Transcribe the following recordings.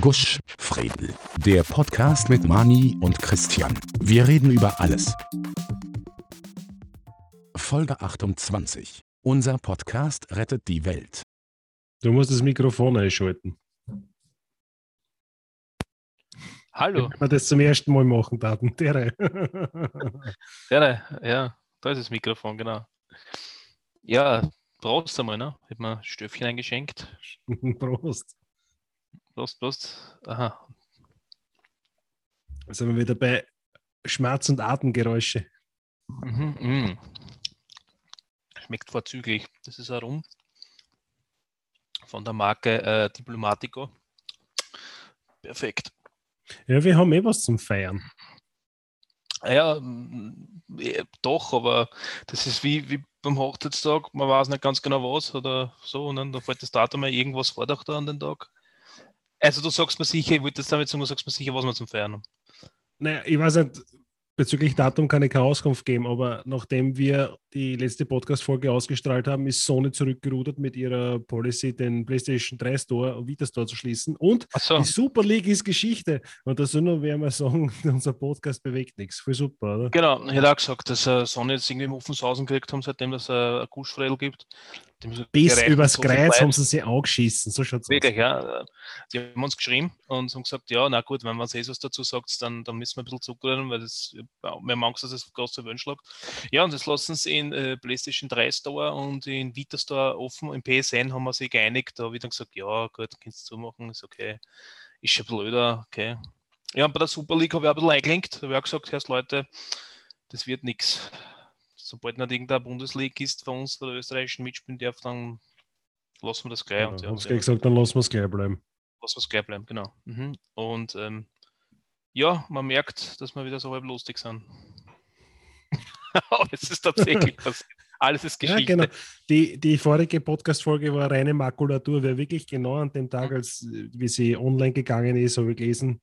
Gusch, Fredel. Der Podcast mit Mani und Christian. Wir reden über alles. Folge 28. Unser Podcast rettet die Welt. Du musst das Mikrofon einschalten. Hallo. Wenn wir das zum ersten Mal machen, Daten. Dere. Dere, ja, da ist das Mikrofon, genau. Ja, Prost einmal, ne? Ich habe mir ein Stöfchen eingeschenkt. Prost. Prost, Prost. Aha. Jetzt sind wir wieder bei Schmerz- und Atemgeräusche. Mhm, mm. Schmeckt vorzüglich. Das ist ein Rum von der Marke äh, Diplomatico. Perfekt. Ja, wir haben eh was zum Feiern. Ja, mm, eh, doch, aber das ist wie, wie beim Hochzeitstag, man weiß nicht ganz genau was oder so, und dann da fällt das Datum mal irgendwas vordacht an den Tag. Also du sagst mir sicher, ich wollte das damit sagen, du sagst mir sicher, was wir zum Feiern haben. Naja, ich weiß nicht, bezüglich Datum kann ich keine Auskunft geben, aber nachdem wir die letzte Podcast-Folge ausgestrahlt haben, ist Sony zurückgerudert mit ihrer Policy, den PlayStation 3 Store und Vita Store zu schließen. Und so. die Super League ist Geschichte. Und da soll nur wer mal sagen, unser Podcast bewegt nichts. Voll super, oder? Genau, ich hätte auch gesagt, dass äh, Sony jetzt irgendwie im Offenshausen gekriegt haben, seitdem es äh, ein Guschfredel gibt. Bis übers so Kreuz haben sie sich angeschissen. So schaut's aus. Wirklich, ja. Die haben uns geschrieben und haben gesagt, ja, na gut, wenn man eh was dazu sagt, dann, dann müssen wir ein bisschen zuckern, weil das, wir haben Angst, dass es groß zu schlagt. Ja, und das lassen sie in äh, PlayStation 3 Store und in Vita Store offen. Im PSN haben wir sich geeinigt. Da habe ich dann gesagt, ja, gut, kannst du zumachen, ist okay. Ist schon blöder, okay. Ja, bei der Super League habe ich auch ein bisschen eingelenkt. Da habe ich auch gesagt, Leute, das wird nichts. Sobald nicht irgendein Bundesliga ist für uns, der österreichischen mitspielen darf, dann lassen wir das gleich. Ja, und ja, ja, gleich gesagt, dann lassen wir es gleich bleiben. lassen wir es gleich bleiben, genau. Mhm. Und ähm, ja, man merkt, dass wir wieder so halb lustig sind. Aber es ist tatsächlich passiert. Alles ist Ja, Geschichte. genau. Die, die vorige Podcast-Folge war reine Makulatur, weil wirklich genau an dem Tag, als äh, wie sie online gegangen ist, habe ich gelesen,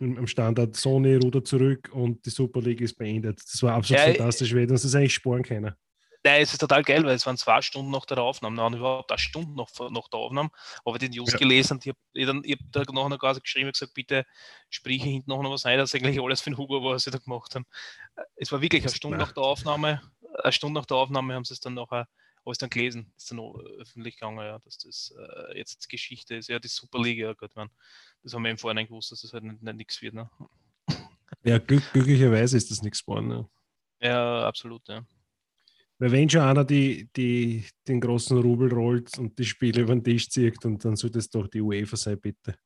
im am Standard Sony rudert zurück und die Super League ist beendet. Das war absolut Ja, fantastisch, weil das eigentlich sparen können. Nein, es ist total geil, weil es waren zwei Stunden nach der Aufnahme, nein, überhaupt eine Stunde nach, nach der Aufnahme, habe ich die News Ja. gelesen und ich habe ich hab da nachher quasi geschrieben und gesagt, bitte sprich hinten noch was ein, dass eigentlich alles für den Hugo war, was sie da gemacht haben. Es war wirklich eine Stunde nach der Aufnahme, eine Stunde nach der Aufnahme haben sie es dann nachher, habe ich dann gelesen, ist dann öffentlich gegangen, ja, dass das äh, jetzt Geschichte ist. Ja, die Superliga, ja Gott, man, das haben wir im Vorhinein gewusst, dass das halt nicht, nicht nichts wird. Ne? Ja, glück, glücklicherweise ist das nichts geworden. Ne? Ja, absolut, ja. Weil wenn schon einer die, die, den großen Rubel rollt und die Spiele über den Tisch zieht, und dann sollte es doch die UEFA sein, bitte.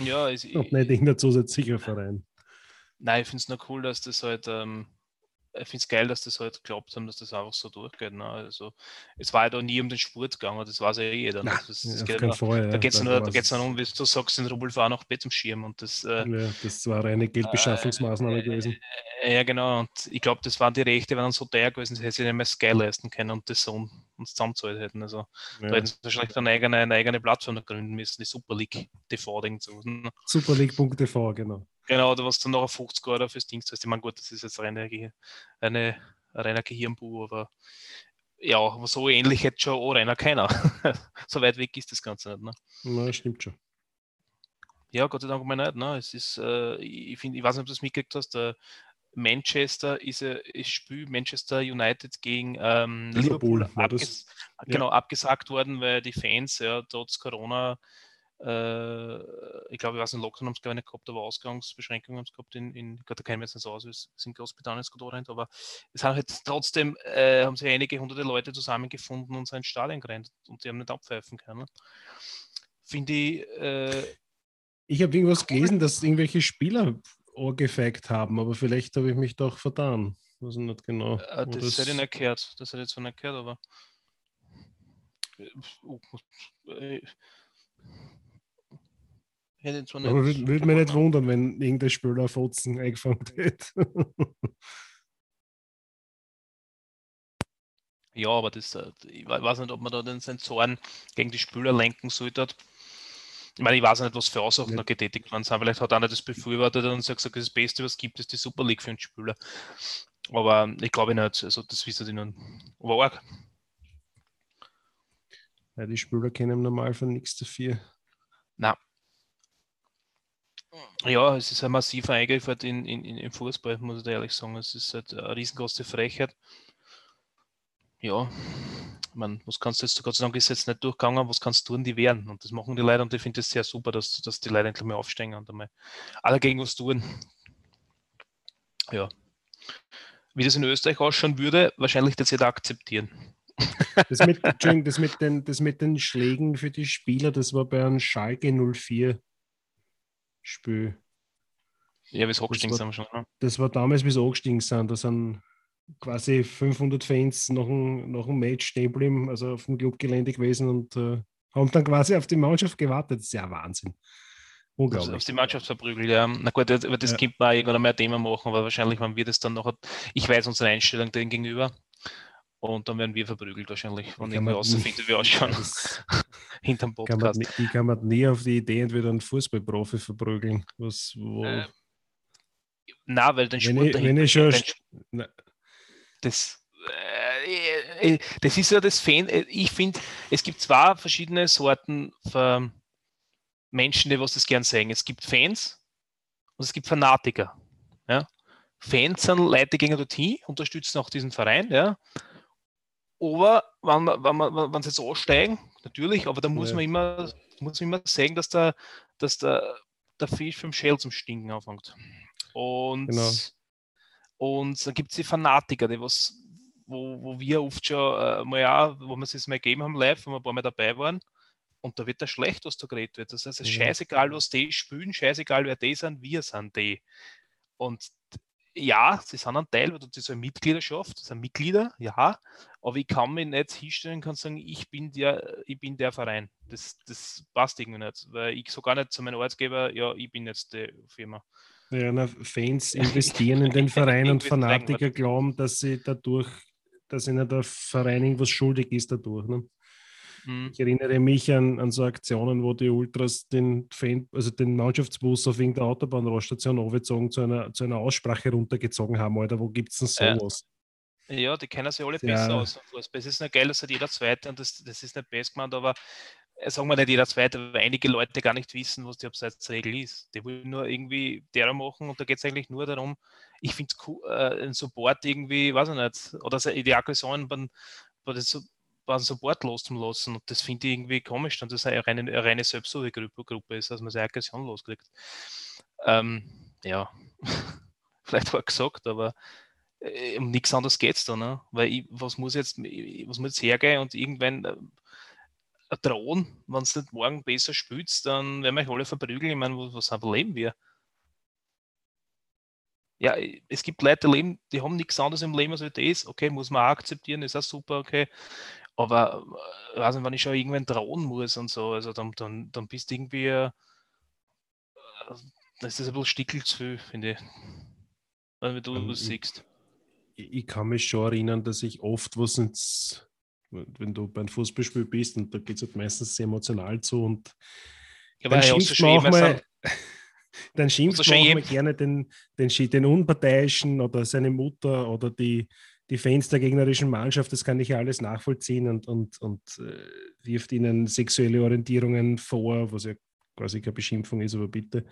Ja, es, Und nicht irgendein zusätzlicher Verein. Nein, ich finde es nur cool, dass das halt, ähm, ich finde es geil, dass das halt geglaubt haben, dass das einfach so durchgeht. Ne? Also, es war ja da nie um den Sport gegangen, das weiß ja eh jeder. ne? Nein, das, das geht nur, Fall, da geht es Da nur, da nur um, wie du sagst, den Rubelfahrer noch Bett zum Schirm und das, äh, Ja, das war eine Geldbeschaffungsmaßnahme äh, gewesen. äh, ja genau, und ich glaube, das waren die Rechte, wenn dann so teuer gewesen, sie hätten sich nicht mehr Sky leisten können und das so uns zusammenzahlt hätten. Also, da Ja. hätten sie wahrscheinlich eine eigene, eine eigene Plattform noch gründen müssen, die Super League TV, so. Ne? Superleague.tv, genau. Genau, du hast dann noch 50 Euro fürs Ding zahlst. Ich meine, gut, das ist jetzt reine, eine, ein reiner Gehirnbu, aber ja, aber so ähnlich hätte schon auch reiner keiner. so weit weg ist das Ganze nicht. Ne? Na, stimmt schon. Ja, Gott sei Dank mal nicht. Ne? Es ist, äh, ich, find, ich weiß nicht, ob du das mitgekriegt hast, der Manchester ist ein Spiel Manchester United gegen ähm, Liverpool, Liverpool, abges genau, abgesagt worden, weil die Fans ja trotz Corona äh, ich glaube, ich weiß nicht, Lockdown haben sie gar nicht gehabt, aber Ausgangsbeschränkungen haben sie gehabt. In, in Gott, da kennen wir jetzt nicht so aus, wie es in Großbritannien ist gerade rennt, aber es haben halt trotzdem, äh, haben sich einige hunderte Leute zusammengefunden und sein Stadion gerannt und die haben nicht abpfeifen können. Finde ich, äh, Ich habe irgendwas gelesen, dass irgendwelche Spieler gefakt haben, aber vielleicht habe ich mich doch vertan. Weiß ich nicht genau. äh, wo das, hätte ich nicht gehört, das hätte ich zwar nicht gehört, aber äh, uh, äh, hätte ich zwar nicht. aber würde würd mich nicht wundern, wenn irgendein Spieler Fotzen eingefangen hätte. Ja, aber das, äh, ich we- weiß nicht, ob man da den Sensoren gegen die Spieler lenken sollte. Ich meine, ich weiß nicht, was für Aussagen Ja. da getätigt worden sind. Vielleicht hat einer das befürwortet und sagt, gesagt, das Beste, was es gibt, ist die Super League für einen Spieler. Aber ich glaube nicht. Also, das wissen die nun. Aber arg. Ja, die Spieler kennen im Normalfall nichts dafür. Na. Ja, es ist ein massiver Eingriff halt in, in, in, im Fußball, muss ich ehrlich sagen. Es ist halt eine riesengroße Frechheit. Ja, man, was kannst du jetzt, Gott sei Dank ist jetzt nicht durchgegangen, was kannst du tun, die wehren. Und das machen die Leute und ich finde es sehr super, dass, dass die Leute endlich mal aufstehen und einmal alle gegen was tun. Ja. Wie das in Österreich ausschauen würde, wahrscheinlich das jeder akzeptieren. Das mit, das, mit den, das mit den Schlägen für die Spieler, das war bei einem Schalke 04 Spiel. Ja, bis angestiegen sind wir schon. Ne? Das war damals, bis angestiegen sind. Da sind quasi 500 Fans nach dem, nach dem Match stehen geblieben, also auf dem Clubgelände gewesen und äh, haben dann quasi auf die Mannschaft gewartet. Das ist ja Wahnsinn. Unglaublich. Also auf die Mannschaft verprügelt, ja. Na gut, das, das ja. könnte man irgendwann mehr Thema machen, aber wahrscheinlich, wenn wir das dann noch, ich weiß unsere Einstellung denen gegenüber und dann werden wir verprügelt wahrscheinlich, wenn ich mal rausfinde, wie wir ausschauen hinterm Podcast. Kann man, ich kann man nie auf die Idee entweder einen Fußballprofi verprügeln. Was, wo, äh, na, weil den Sport ich, wenn ich schon, das, äh, äh, das ist ja das Fan. Äh, ich finde, es gibt zwei verschiedene Sorten von Menschen, die was das gern sehen. Es gibt Fans und es gibt Fanatiker. Ja? Fans sind Leute, die gehen dorthin, unterstützen auch diesen Verein. Ja? Aber wenn, wenn, wenn, wenn sie jetzt aussteigen, natürlich, aber da muss ja. man immer, muss man immer sagen, dass der, dass der, der Fisch vom Shell zum Stinken anfängt. Und genau. Und dann gibt es die Fanatiker, die was, wo, wo wir oft schon äh, mal auch, wo wir es mal gegeben haben live, wo wir ein paar Mal dabei waren. Und da wird da schlecht, was da geredet wird. Das heißt, es ist ja. scheißegal, was die spielen, scheißegal, wer die sind, wir sind die. Und ja, sie sind ein Teil, weil das ist eine Mitgliedschaft, das sind Mitglieder, ja, aber ich kann mich nicht hinstellen und sagen, ich bin der, ich bin der Verein. Das, das passt irgendwie nicht, weil ich so gar nicht zu meinem Arbeitgeber, ja, ich bin jetzt die Firma. Ja, na, Fans investieren in den Verein und Fanatiker glauben, dass sie dadurch, dass ihnen der Verein irgendwas schuldig ist dadurch. Ne? Mhm. Ich erinnere mich an, an so Aktionen, wo die Ultras den Fan, also den Mannschaftsbus auf irgendeiner Autobahnroststation aufgezogen zu einer, zu einer Aussprache runtergezogen haben, Alter. Wo gibt es denn sowas? Ja. ja, die kennen sich alle ja. besser aus. Es ist nicht geil, dass jeder Zweite und das, das ist nicht best gemeint, aber äh, sagen wir nicht jeder zweite, weil einige Leute gar nicht wissen, was die Abseitsregel ist. Die wollen nur irgendwie derer machen und da geht es eigentlich nur darum, ich finde es cool, äh, ein Support irgendwie, weiß ich nicht, oder die Aggression beim, bei den Support loszulassen und das finde ich irgendwie komisch, dann das eine reine, eine reine Selbstsuche-Gruppe ist, dass man seine Aggression loskriegt. Ähm, ja, vielleicht war gesagt, aber äh, um nichts anderes geht es da, ne? weil ich, was muss jetzt, was muss jetzt hergehen und irgendwann äh, drohen, wenn es nicht morgen besser spielt, dann werden wir euch alle verprügeln. Ich meine, was, was leben wir? Ja, es gibt Leute, die, leben, die haben nichts anderes im Leben als das. Okay, muss man auch akzeptieren, ist auch super, okay. Aber äh, weiß nicht, wenn ich schon irgendwann drohen muss und so, also dann, dann, dann bist du irgendwie, äh, das ist ein bisschen stickel zu viel, finde ich. Wenn du das siehst. Ich, ich kann mich schon erinnern, dass ich oft was ins wenn du beim Fußballspiel bist und da geht es halt meistens sehr emotional zu und ja, dann schimpft man auch mal, dann schimpft man auch mal gerne den, den, den Unparteiischen oder seine Mutter oder die, die Fans der gegnerischen Mannschaft, das kann ich ja alles nachvollziehen und, und, und äh, wirft ihnen sexuelle Orientierungen vor, was ja quasi keine Beschimpfung ist, aber bitte.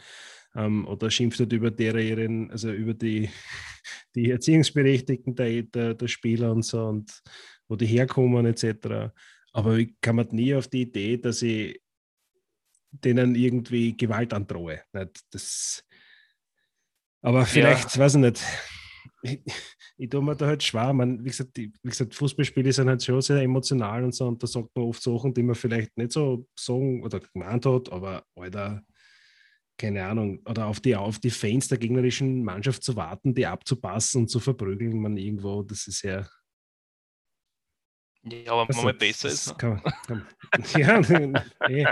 Ähm, oder schimpft halt über deren, also über die, die Erziehungsberechtigten der, der, der Spieler und so und wo die herkommen etc. Aber ich komme nie auf die Idee, dass ich denen irgendwie Gewalt androhe. Das, aber vielleicht, ja. weiß ich nicht, ich, tue mir da halt schwer. Man, wie, gesagt, die, wie gesagt, Fußballspiele sind halt schon sehr emotional und so, und da sagt man oft Sachen, die man vielleicht nicht so sagen oder gemeint hat, aber Alter, keine Ahnung, oder auf die, auf die Fans der gegnerischen Mannschaft zu warten, die abzupassen und zu verprügeln, man irgendwo, das ist ja ja, aber also, mal besser ist. Ne? Kann, kann, ja, nee.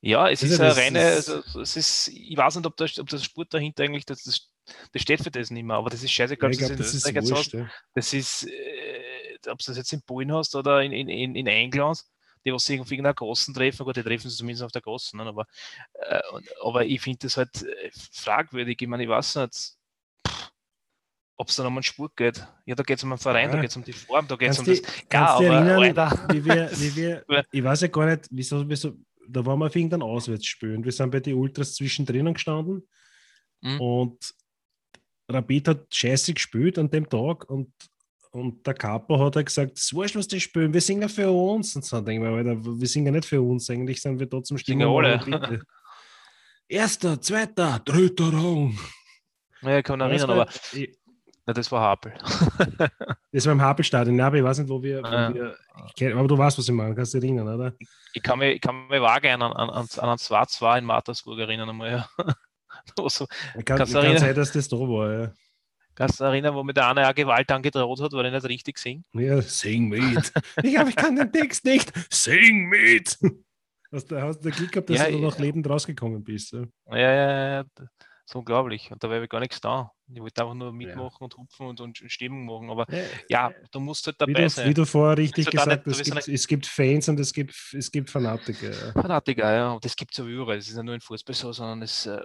ja, es ist, ist eine reine, also, es ist, ich weiß nicht, ob das, ob das Sport dahinter eigentlich, das, das, das steht für das nicht mehr, aber das ist scheißegal, ja, glaub, das, ist wurscht, hast, ja. das ist, äh, ob du das jetzt in Polen hast oder in, in, in England, die was sich auf irgendeiner Gassen treffen, gut, die treffen sich zumindest auf der Gassen, ne, aber, äh, aber ich finde das halt äh, fragwürdig, ich meine, ich weiß nicht, ob es dann um einen Sport geht. Ja, da geht es um einen Verein, ja. da geht es um die Form, da geht es um die, das. Ja, aber erinnern, wie wir, wie wir, ich weiß ja gar nicht, wieso, wieso da waren wir auf irgendein Auswärtsspiel und wir sind bei den Ultras zwischendrin gestanden Mhm. und Rapid hat scheiße gespielt an dem Tag und, und der Kapo hat halt gesagt, es wurscht, was die spielen, wir singen für uns. Und so denken wir, Alter, wir singen nicht für uns, eigentlich sind wir da zum Singen Stimmen. alle. Erster, zweiter, dritter Rang. Ja, ich kann mich erinnern, aber na, das war Hapel. Das war im Hapelstadion, ja, aber ich weiß nicht, wo wir. Wo Ah. wir ich kenn, aber du weißt, was ich meine, kannst du dich erinnern, oder? Ich kann mich, ich kann mich vage an, an, an, an einen 2-2 in Mattersburg erinnern einmal. Ja. Wo so, Ich kann, Kannst kann sein, dass das da war, ja. kannst du erinnern, wo mir der eine auch Gewalt angedroht hat, weil er nicht richtig singt? Ja, sing mit. ich glaube, ich kann den Text nicht. Sing mit. Hast du, hast du Glück gehabt, dass Ja, du noch ja. lebend rausgekommen bist? Ja? Ja, ja, ja. Das ist unglaublich. Und da war ich gar nichts da. Ich wollte einfach nur mitmachen und hupfen und, und Stimmung machen. Aber ja, du musst halt Wie dabei du, sein. wie du vorher richtig Also da gesagt hast, du es gibt, es gibt Fans und es gibt, es gibt Fanatiker. Ja. Fanatiker, ja. Und das gibt es ja überall. Es ist ja nur in Fußball so, sondern es, äh,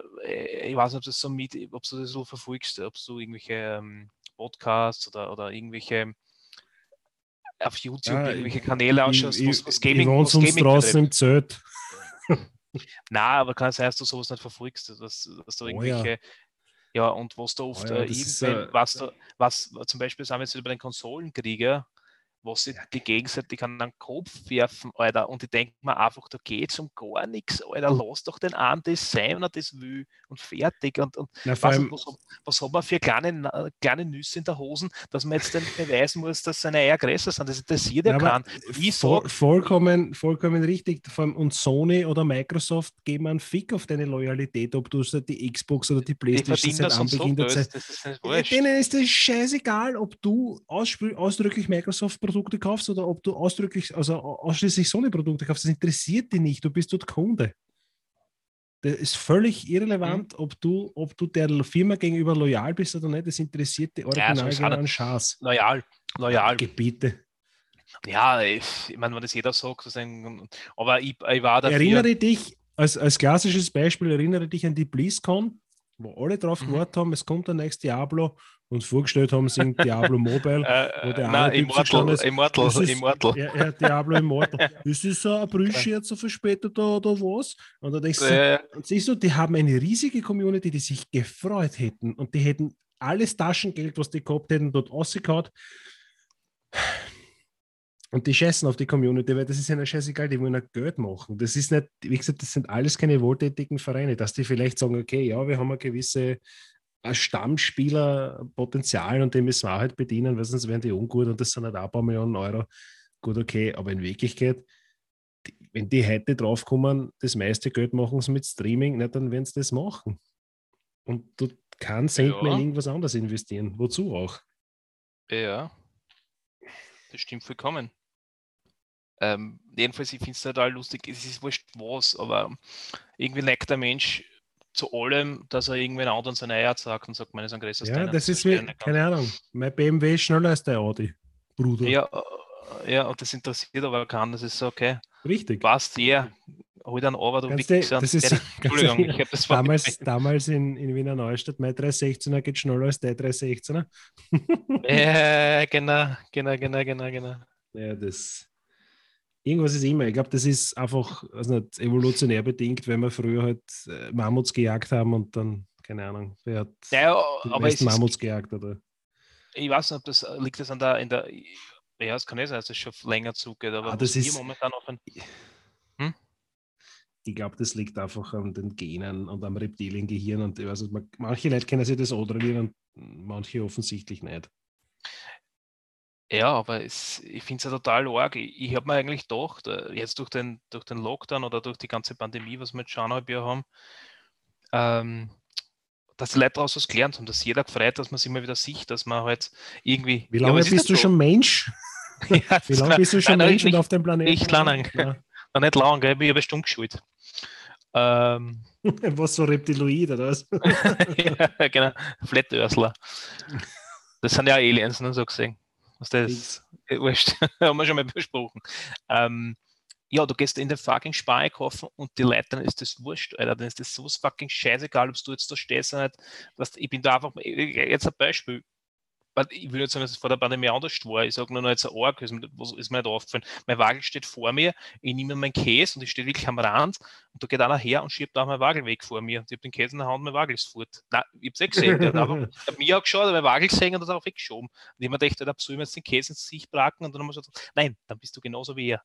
ich weiß nicht, ob, das so mit, ob du das so verfolgst, ob du irgendwelche ähm, Podcasts oder, oder irgendwelche auf YouTube Ja, irgendwelche Kanäle ausschaust, ich, was, was Gaming, was uns Gaming draußen im Zelt. Nein, aber kann sein, dass du sowas nicht verfolgst, dass, dass du Oh ja. Ja. und was da oft, ja, äh, das ist, irgendwann, äh, was, da, was zum Beispiel sind wir jetzt bei den Konsolenkriegen, was sie die gegenseitig an den Kopf werfen, Alter, und ich denke mir einfach, da geht es um gar nichts, Alter, lass doch den einen das sein, wenn er das will und fertig und, und Na, was, was, was hat man für kleine, kleine Nüsse in der Hosen, dass man jetzt dann beweisen muss, dass seine Eier größer sind, das interessiert ja keinen. Voll, vollkommen, vollkommen richtig. Und Sony oder Microsoft geben einen Fick auf deine Loyalität, ob du die Xbox oder die Playstation seit das so Anbeginn der Zeit. Das ist. Denen ist es scheißegal, ob du ausdrücklich Microsoft-Produkte kaufst oder ob du ausdrücklich, also au- ausschließlich Sony-Produkte kaufst. Das interessiert dich nicht. Du bist dort Kunde. Das ist völlig irrelevant, Mhm. ob, du, ob du der Firma gegenüber loyal bist oder nicht. Das interessiert dich original so ist genau auch einen Schaß. Loyal, loyal. Gebiete. Ja, ich, ich meine, wenn das jeder sagt, aber ich, ich war dafür. Erinnere dich, als, als klassisches Beispiel, erinnere dich an die BlizzCon, wo alle drauf Mhm. gewartet haben, es kommt der nächste Diablo und vorgestellt haben in Diablo Mobile. äh, wo der nein, Immortal, ist, Immortal, ist- Immortal. Ja, ja, Diablo Immortal. Ist das so ein Aprilscherz so verspätet oder, oder was? Und da denkst du, Äh, und siehst du, die haben eine riesige Community, die sich gefreut hätten und die hätten alles Taschengeld, was die gehabt hätten, dort rausgehauen. Und die scheißen auf die Community, weil das ist ihnen scheißegal, die wollen ja Geld machen. Das ist nicht, wie gesagt, das sind alles keine wohltätigen Vereine, dass die vielleicht sagen, okay, ja, wir haben eine gewisse Stammspielerpotenzial und den müssen wir auch halt bedienen, weil sonst werden die ungut und das sind halt auch ein paar Millionen Euro. Gut, okay, aber in Wirklichkeit, wenn die heute draufkommen, das meiste Geld machen sie mit Streaming, nicht, dann werden sie das machen. Und du kannst Ja. in irgendwas anderes investieren. Wozu auch? ja, das stimmt vollkommen. Ähm, jedenfalls, ich finde es total lustig, es ist wurscht was, aber irgendwie neigt der Mensch zu allem, dass er irgendwen anderen seine Eier sagt und sagt, meine sind größer als Ja, das ist wie, keine Ahnung, mein BMW ist schneller als der Audi, Bruder. Ja, ja, und das interessiert aber keinen. Das ist so, okay, Richtig. passt, ja, hol dann aber, du Kannst Wichser. das ist- du- Entschuldigung, ich habe das Damals, damals in, in Wiener Neustadt, mein 316er geht schneller als der 316er. Ja, genau, genau, genau, genau, genau. Ja, das. Irgendwas ist immer. Ich glaube, das ist einfach also nicht, evolutionär bedingt, weil wir früher halt äh, Mammuts gejagt haben und dann, keine Ahnung, wer hat Ja, die aber ist, Mammuts gejagt oder. ich weiß nicht, ob das liegt das an der, in der, ja, es kann ja sein, dass es schon länger zugeht, aber Ah, das ist- momentan auf ein, Ich glaube, das liegt einfach an den Genen und am Reptiliengehirn. Und nicht, man, manche Leute können sich das antrainieren und manche offensichtlich nicht. Ja, aber es, ich finde es ja total arg. Ich, ich habe mir eigentlich gedacht, äh, jetzt durch den, durch den Lockdown oder durch die ganze Pandemie, was wir jetzt schon haben, ähm, dass die Leute daraus was gelernt haben, dass jeder gefreut, dass man sich mal wieder sieht, dass man halt irgendwie. Wie Ja, lange ist bist du so. schon Mensch? Ja, Wie lange bist du schon Nein, Mensch und nicht- auf dem Planeten? nicht lang. Ja. Nicht lang, gell? ich bin aber stumm geschult. Ähm, Was so Reptiloid oder was? ja, genau, Flat Earthler. Das sind ja Aliens, ne, so gesehen. Was das ist, wurscht, haben wir schon mal besprochen. Ähm, ja, du gehst in den fucking Spar kaufen und die Leute, dann ist das wurscht, Alter, dann ist das so fucking scheißegal, ob du jetzt da stehst oder nicht. Weißt, ich bin da einfach, jetzt ein Beispiel. Ich will nicht sagen, dass es vor der Pandemie anders war. Ich sage nur noch jetzt ein Arg, ist mir, ist mir nicht aufgefallen. Mein Wagel steht vor mir, ich nehme meinen Käse und ich stehe wirklich am Rand und da geht einer her und schiebt auch mein Wagel weg vor mir. Und ich habe den Käse in der Hand mein Wagel ist fort. Nein, ich habe es eh gesehen. Einfach, hat mir auch geschaut, mein Wagel gesehen und hat auch weggeschoben. Und ich habe mir gedacht, da soll ich mir jetzt den Käse ins Gesicht bracken und dann haben wir gesagt, nein, dann bist du genauso wie er.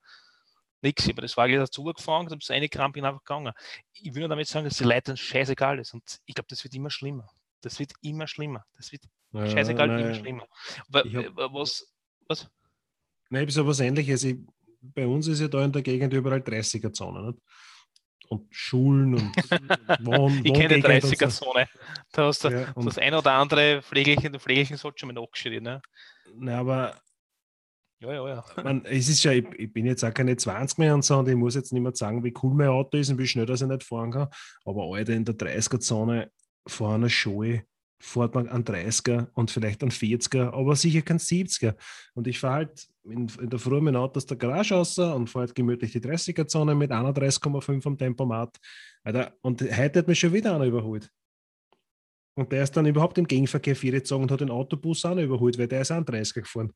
Nix, ich habe das Wagel dazu gefangen, habe es eine Krampe einfach gegangen. Ich will nur damit sagen, dass die Leute scheißegal ist und ich glaube, das wird immer schlimmer. Das wird immer schlimmer. Das wird ja, scheißegal, immer schlimmer. Aber, hab, was, was? Nein, ich habe so was ähnliches. Ich, bei uns ist ja da in der Gegend überall 30er-Zone. Und Schulen und Wohn Ich kenne die 30er-Zone. Da hast du ja, das ein oder andere Pflegelchen, Pflegelchen sollte schon mal nachgeschrieben. Ne? Nein, aber ja, ja, ja. Man, es ist ja, ich, ich, bin jetzt auch keine 20 mehr und so, und ich muss jetzt nicht mehr sagen, wie cool mein Auto ist und wie schnell dass ich nicht fahren kann. Aber Alter, in der 30er-Zone vor einer Schule fährt man an 30er und vielleicht an 40er, aber sicher kein 70er. Und ich fahre halt in, in der Früh mein Auto aus der Garage raus und fahre halt gemütlich die 30er-Zone mit 31,5 am Tempomat. Alter, und heute hat mich schon wieder einer überholt. Und der ist dann überhaupt im Gegenverkehr gezogen und hat den Autobus auch noch überholt, weil der ist an 30er gefahren.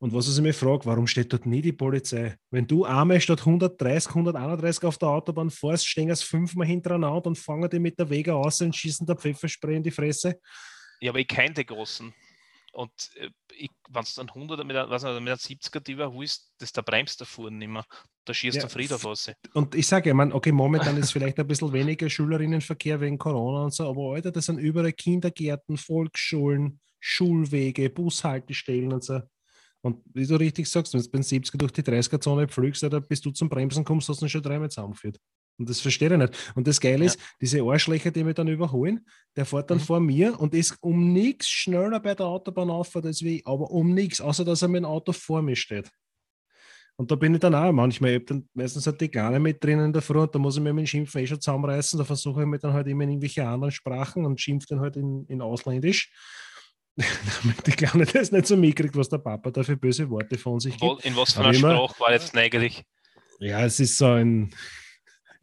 Und was ich mich frage, warum steht dort nie die Polizei? Wenn du einmal statt 130, 131 auf der Autobahn fährst, stehen es fünfmal hintereinander und fangen die mit der Wege aus und schießen der Pfefferspray in die Fresse. Ja, aber ich kenne die Großen. Und äh, wenn du dann 100 mit, was nicht, mit einer 70er die überholst, das da bremst der Fuhren nicht mehr. Da schießt ja, der Frieder was. Und ich sage, ich meine, okay, momentan ist vielleicht ein bisschen weniger Schülerinnenverkehr wegen Corona und so, aber Alter, das sind überall Kindergärten, Volksschulen, Schulwege, Bushaltestellen und so. Und wie du richtig sagst, wenn du beim 70er durch die 30er-Zone pflügst, bis du zum Bremsen kommst, hast du ihn schon dreimal zusammengeführt. Und das verstehe ich nicht. Und das Geile ist, diese Arschlöcher, die mich dann überholen, der fährt dann mhm. vor mir und ist um nichts schneller bei der Autobahn auf als wie ich, aber um nichts, außer dass er mit dem Auto vor mir steht. Und da bin ich dann auch manchmal, ich habe dann meistens halt die Kleine mit drinnen in der Früh und da muss ich mir mit dem Schimpfen eh schon zusammenreißen, da versuche ich mir dann halt immer in irgendwelche anderen Sprachen und schimpfe dann halt in, in Ausländisch. damit die Kleine das nicht so mitkriegt, was der Papa da für böse Worte von sich gibt. In was für einer Sprache war jetzt eigentlich? Ja, es ist so ein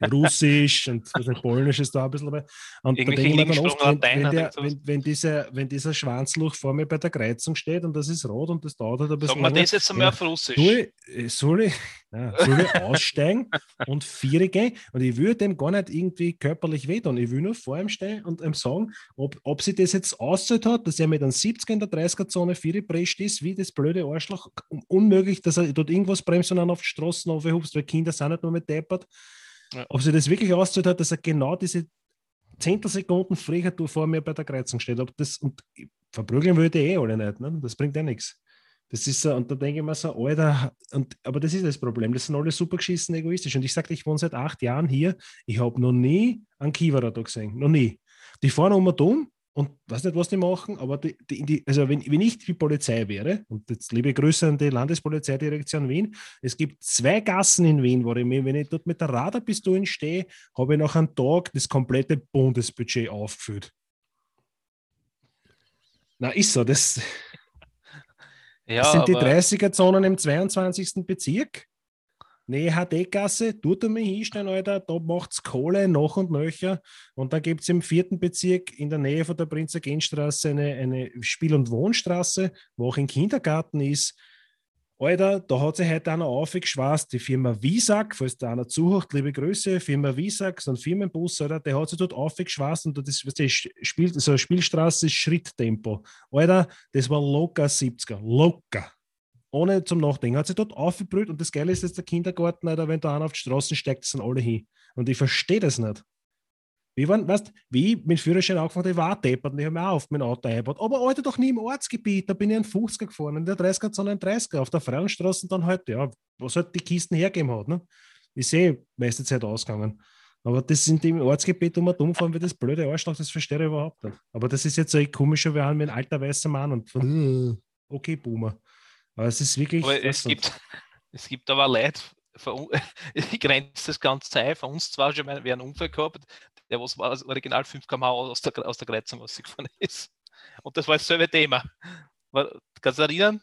Russisch und also Polnisch ist da ein bisschen dabei. Und da denke ich mir dann oft, wenn, wenn, der, wenn, wenn, dieser, wenn dieser Schwanzluch vor mir bei der Kreuzung steht und das ist rot und das dauert halt ein bisschen. Sag mal das jetzt einmal ja, auf Russisch. Soll ich, soll ich, ja, soll ich aussteigen und vier gehen? Und ich würde dem gar nicht irgendwie körperlich wehtun. Ich will nur vor ihm stehen und ihm sagen, ob, ob sie das jetzt auszahlt hat, dass er mit einem 70er in der 30er-Zone vier prescht ist, wie das blöde Arschloch. Unmöglich, dass er dort irgendwas bremst und dann auf die Straßen aufhubst, weil Kinder sind nicht nur mit deppert. Ob sie das wirklich auszahlt hat, dass er genau diese Zehntelsekunden früher vor mir bei der Kreuzung steht. Ob das, und verprügeln würde ich eh alle nicht, ne? das bringt ja nichts. Das ist und da denke ich mir so, Alter, und, aber das ist das Problem. Das sind alle super geschissen egoistisch. Und ich sagte, ich wohne seit acht Jahren hier. Ich habe noch nie einen Kiewerer da gesehen. Noch nie. Die fahren um und um und weiß nicht, was die machen, aber die, die, die, also wenn, wenn ich die Polizei wäre, und jetzt liebe Grüße an die Landespolizeidirektion Wien, es gibt zwei Gassen in Wien, wo ich mir, wenn ich dort mit der Radarpistole stehe, habe ich nach einem Tag das komplette Bundesbudget aufgefüllt. Na, ist so. Das, ja, das sind die 30er-Zonen im 22. Bezirk. Nee, HD-Gasse, tut er mich hinstellen, Alter, da macht es Kohle noch und nöcher. Und dann gibt es im vierten Bezirk in der Nähe von der Prinzer-Genstraße eine, eine Spiel- und Wohnstraße, wo auch ein Kindergarten ist. Alter, da hat sich heute einer aufgeschwast, die Firma Visak, falls da einer zuhört, liebe Grüße, Firma Visak, so ein Firmenbus, Alter, der hat sich dort aufgeschwast und das, was die spielt, so eine Spielstraße ist Schritttempo. Alter, das war locker 70er, locker ohne zum Nachdenken. Hat sich dort aufgebrüht und das Geile ist jetzt der Kindergarten, Alter, wenn da einer auf die Straßen steigt, sind alle hin. Und ich verstehe das nicht. Wie, waren, weißt, wie ich mit Führerschein angefangen ich war deppert und ich habe mir auch auf mein Auto eingebaut. Aber Alter, doch nie im Ortsgebiet, da bin ich ein 50er gefahren, in der 30er, sondern ein 30er, auf der freien Straße dann halt, ja, was halt die Kisten hergeben hat. Ne? Ich sehe meiste Zeit ausgegangen. Aber das sind im Ortsgebiet um und umfahren wie das blöde Arschloch, das verstehe ich überhaupt nicht. Aber das ist jetzt so komischer, wir haben ein alter weißer Mann und okay, Boomer. Aber es ist wirklich. Aber es, gibt, es gibt aber Leute, ich grenze das Ganze ein. Von uns zwar schon wer einen Unfall gehabt, der was war original 5 km aus der, aus der Kreuzung rausgefahren ist. Und das war dasselbe Thema. kannst du erinnern?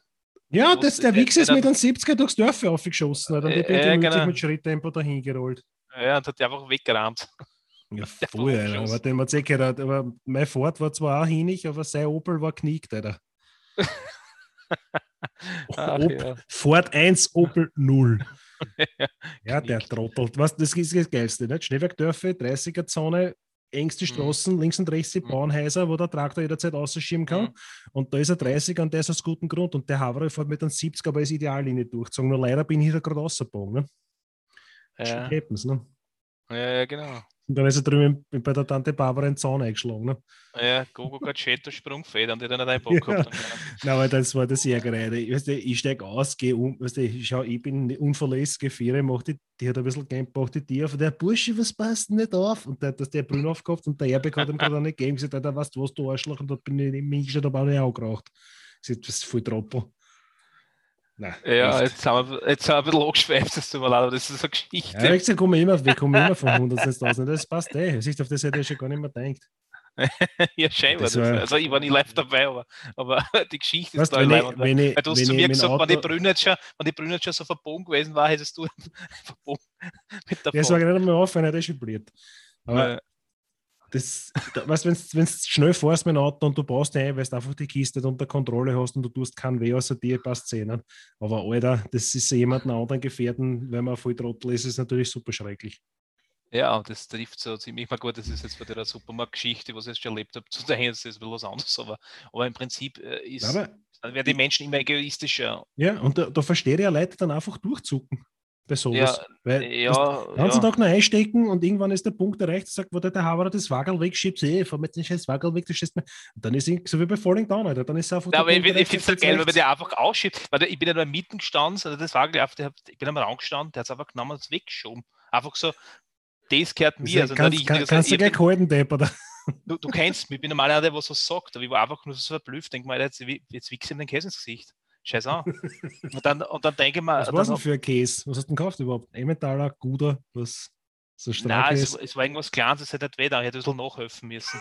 Ja, das, der Wichs ist mit einem 70er durchs Dorf aufgeschossen. Oder? Und der äh, genau. mit Schritttempo dahin gerollt. Ja, und hat einfach weggerammt. Ja, voll, Alter. Aber den man eh gehört, aber mein Ford war zwar auch hinig, aber sein Opel war knickt, Alter. Ach, Op ja. Ford 1, Opel 0. Ja, der Knickt. Trottel. Was, das ist das Geilste. Nicht? Schneebergdörfer, 30er-Zone, engste Mhm. Straßen, links und rechts die Mhm. Bauernhäuser, wo der Traktor jederzeit ausschieben kann. Mhm. Und da ist er 30 und der ist aus gutem Grund. Und der Haverer fährt mit einem 70 aber ist Ideallinie durchgezogen. Nur leider bin ich da gerade rausgebogen. Ne? Ja, happens, ne? ja, ja, genau. Und dann ist er drüben bei der Tante Barbara in den Zaun eingeschlagen. Ne? Ja, Gogo Gachetto Sprungfeder und die dann einen Bock gehabt. haben. Nein, aber das war das Ärgere. Ich, weißt du, ich steige aus, gehe um, weißt du, ich, schau, ich bin unverlässige Viere, mach die, die hat ein bisschen Game, macht die. Und der Bursche, was passt denn nicht auf? Und der hat das der Brünn aufgehabt und der Erbeck hat ihm gerade eine gegeben. Ich gesagt, da weißt du was, du Arschloch. Und dort bin ich in mich schon dabei nicht angeraucht. Ich gesagt, das ist voll Troppel. Nein, Ja, jetzt sind, wir, jetzt sind wir ein bisschen angeschweift, das tut mir leid, aber das ist eine Geschichte. Ja, ich komme immer, wir kommen immer von 100 ins 1000. Das passt eh. Siehst du, auf das hätte ich schon gar nicht mehr gedacht. Ja, scheinbar. Das Das war- also ich war nicht live dabei, aber, aber die Geschichte Weißt, ist wenn, da ich, wenn, ich, du hast wenn zu mir gesagt, wenn die Auto, Brüne jetzt schon, wenn die Brüne jetzt schon so verbogen gewesen war, hättest du verbogen mit der ja, sage ich nicht einmal auf, wenn er das schon blieb. Aber Äh, das, da, weißt, wenn du schnell fährst mit dem Auto und du brauchst ein, weil du einfach die Kiste nicht unter Kontrolle hast und du tust keinen weh außer dir, passt Zähnen. Aber Alter, das ist jemanden anderen gefährden, wenn man voll Trottel ist, ist natürlich super schrecklich. Ja, das trifft so ziemlich mal gut. Das ist jetzt bei der Supermarktgeschichte, was ich jetzt schon erlebt habe, zu daher ist das bisschen was anderes. Aber, aber im Prinzip äh, ist, Aber werden die Menschen immer egoistischer. ja, und da, da verstehe ich ja Leute dann einfach durchzucken bei sowas. Ja, weil Ja, den ganzen ja. Tag noch einstecken und irgendwann ist der Punkt erreicht, sagt, wo der, der Haberer das Wagel wegschiebt, eh, fahr mit den scheiß Wagel weg, das schießt mir. Und dann ist es so wie bei Falling Down, Alter. Dann ist einfach Ja, der aber ich, Punkt ich erreicht, finde es so geil, weil man der einfach ausschiebt. Weil der, ich bin ja nur mitten gestanden, also das der, ich bin einmal angestanden, der hat es einfach genommen und es weggeschoben. Einfach so, das gehört mir. Also, kannst, nicht ich, kann, also, kannst du ich gleich halten, Depp, oder? du, du kennst mich, ich bin normal einer, der was was sagt, aber ich war einfach nur so verblüfft, denke mal, jetzt, jetzt wichse ich ihm den Käse ins Gesicht. Scheiß an. Und dann, und dann denke ich mir, Was war denn für ein Käse? Was hast du denn gekauft überhaupt? Emmentaler, Guder, was? So Nein, es, es war irgendwas Kleines, das hätte nicht weh, da hätte ich ein bisschen nachhelfen müssen.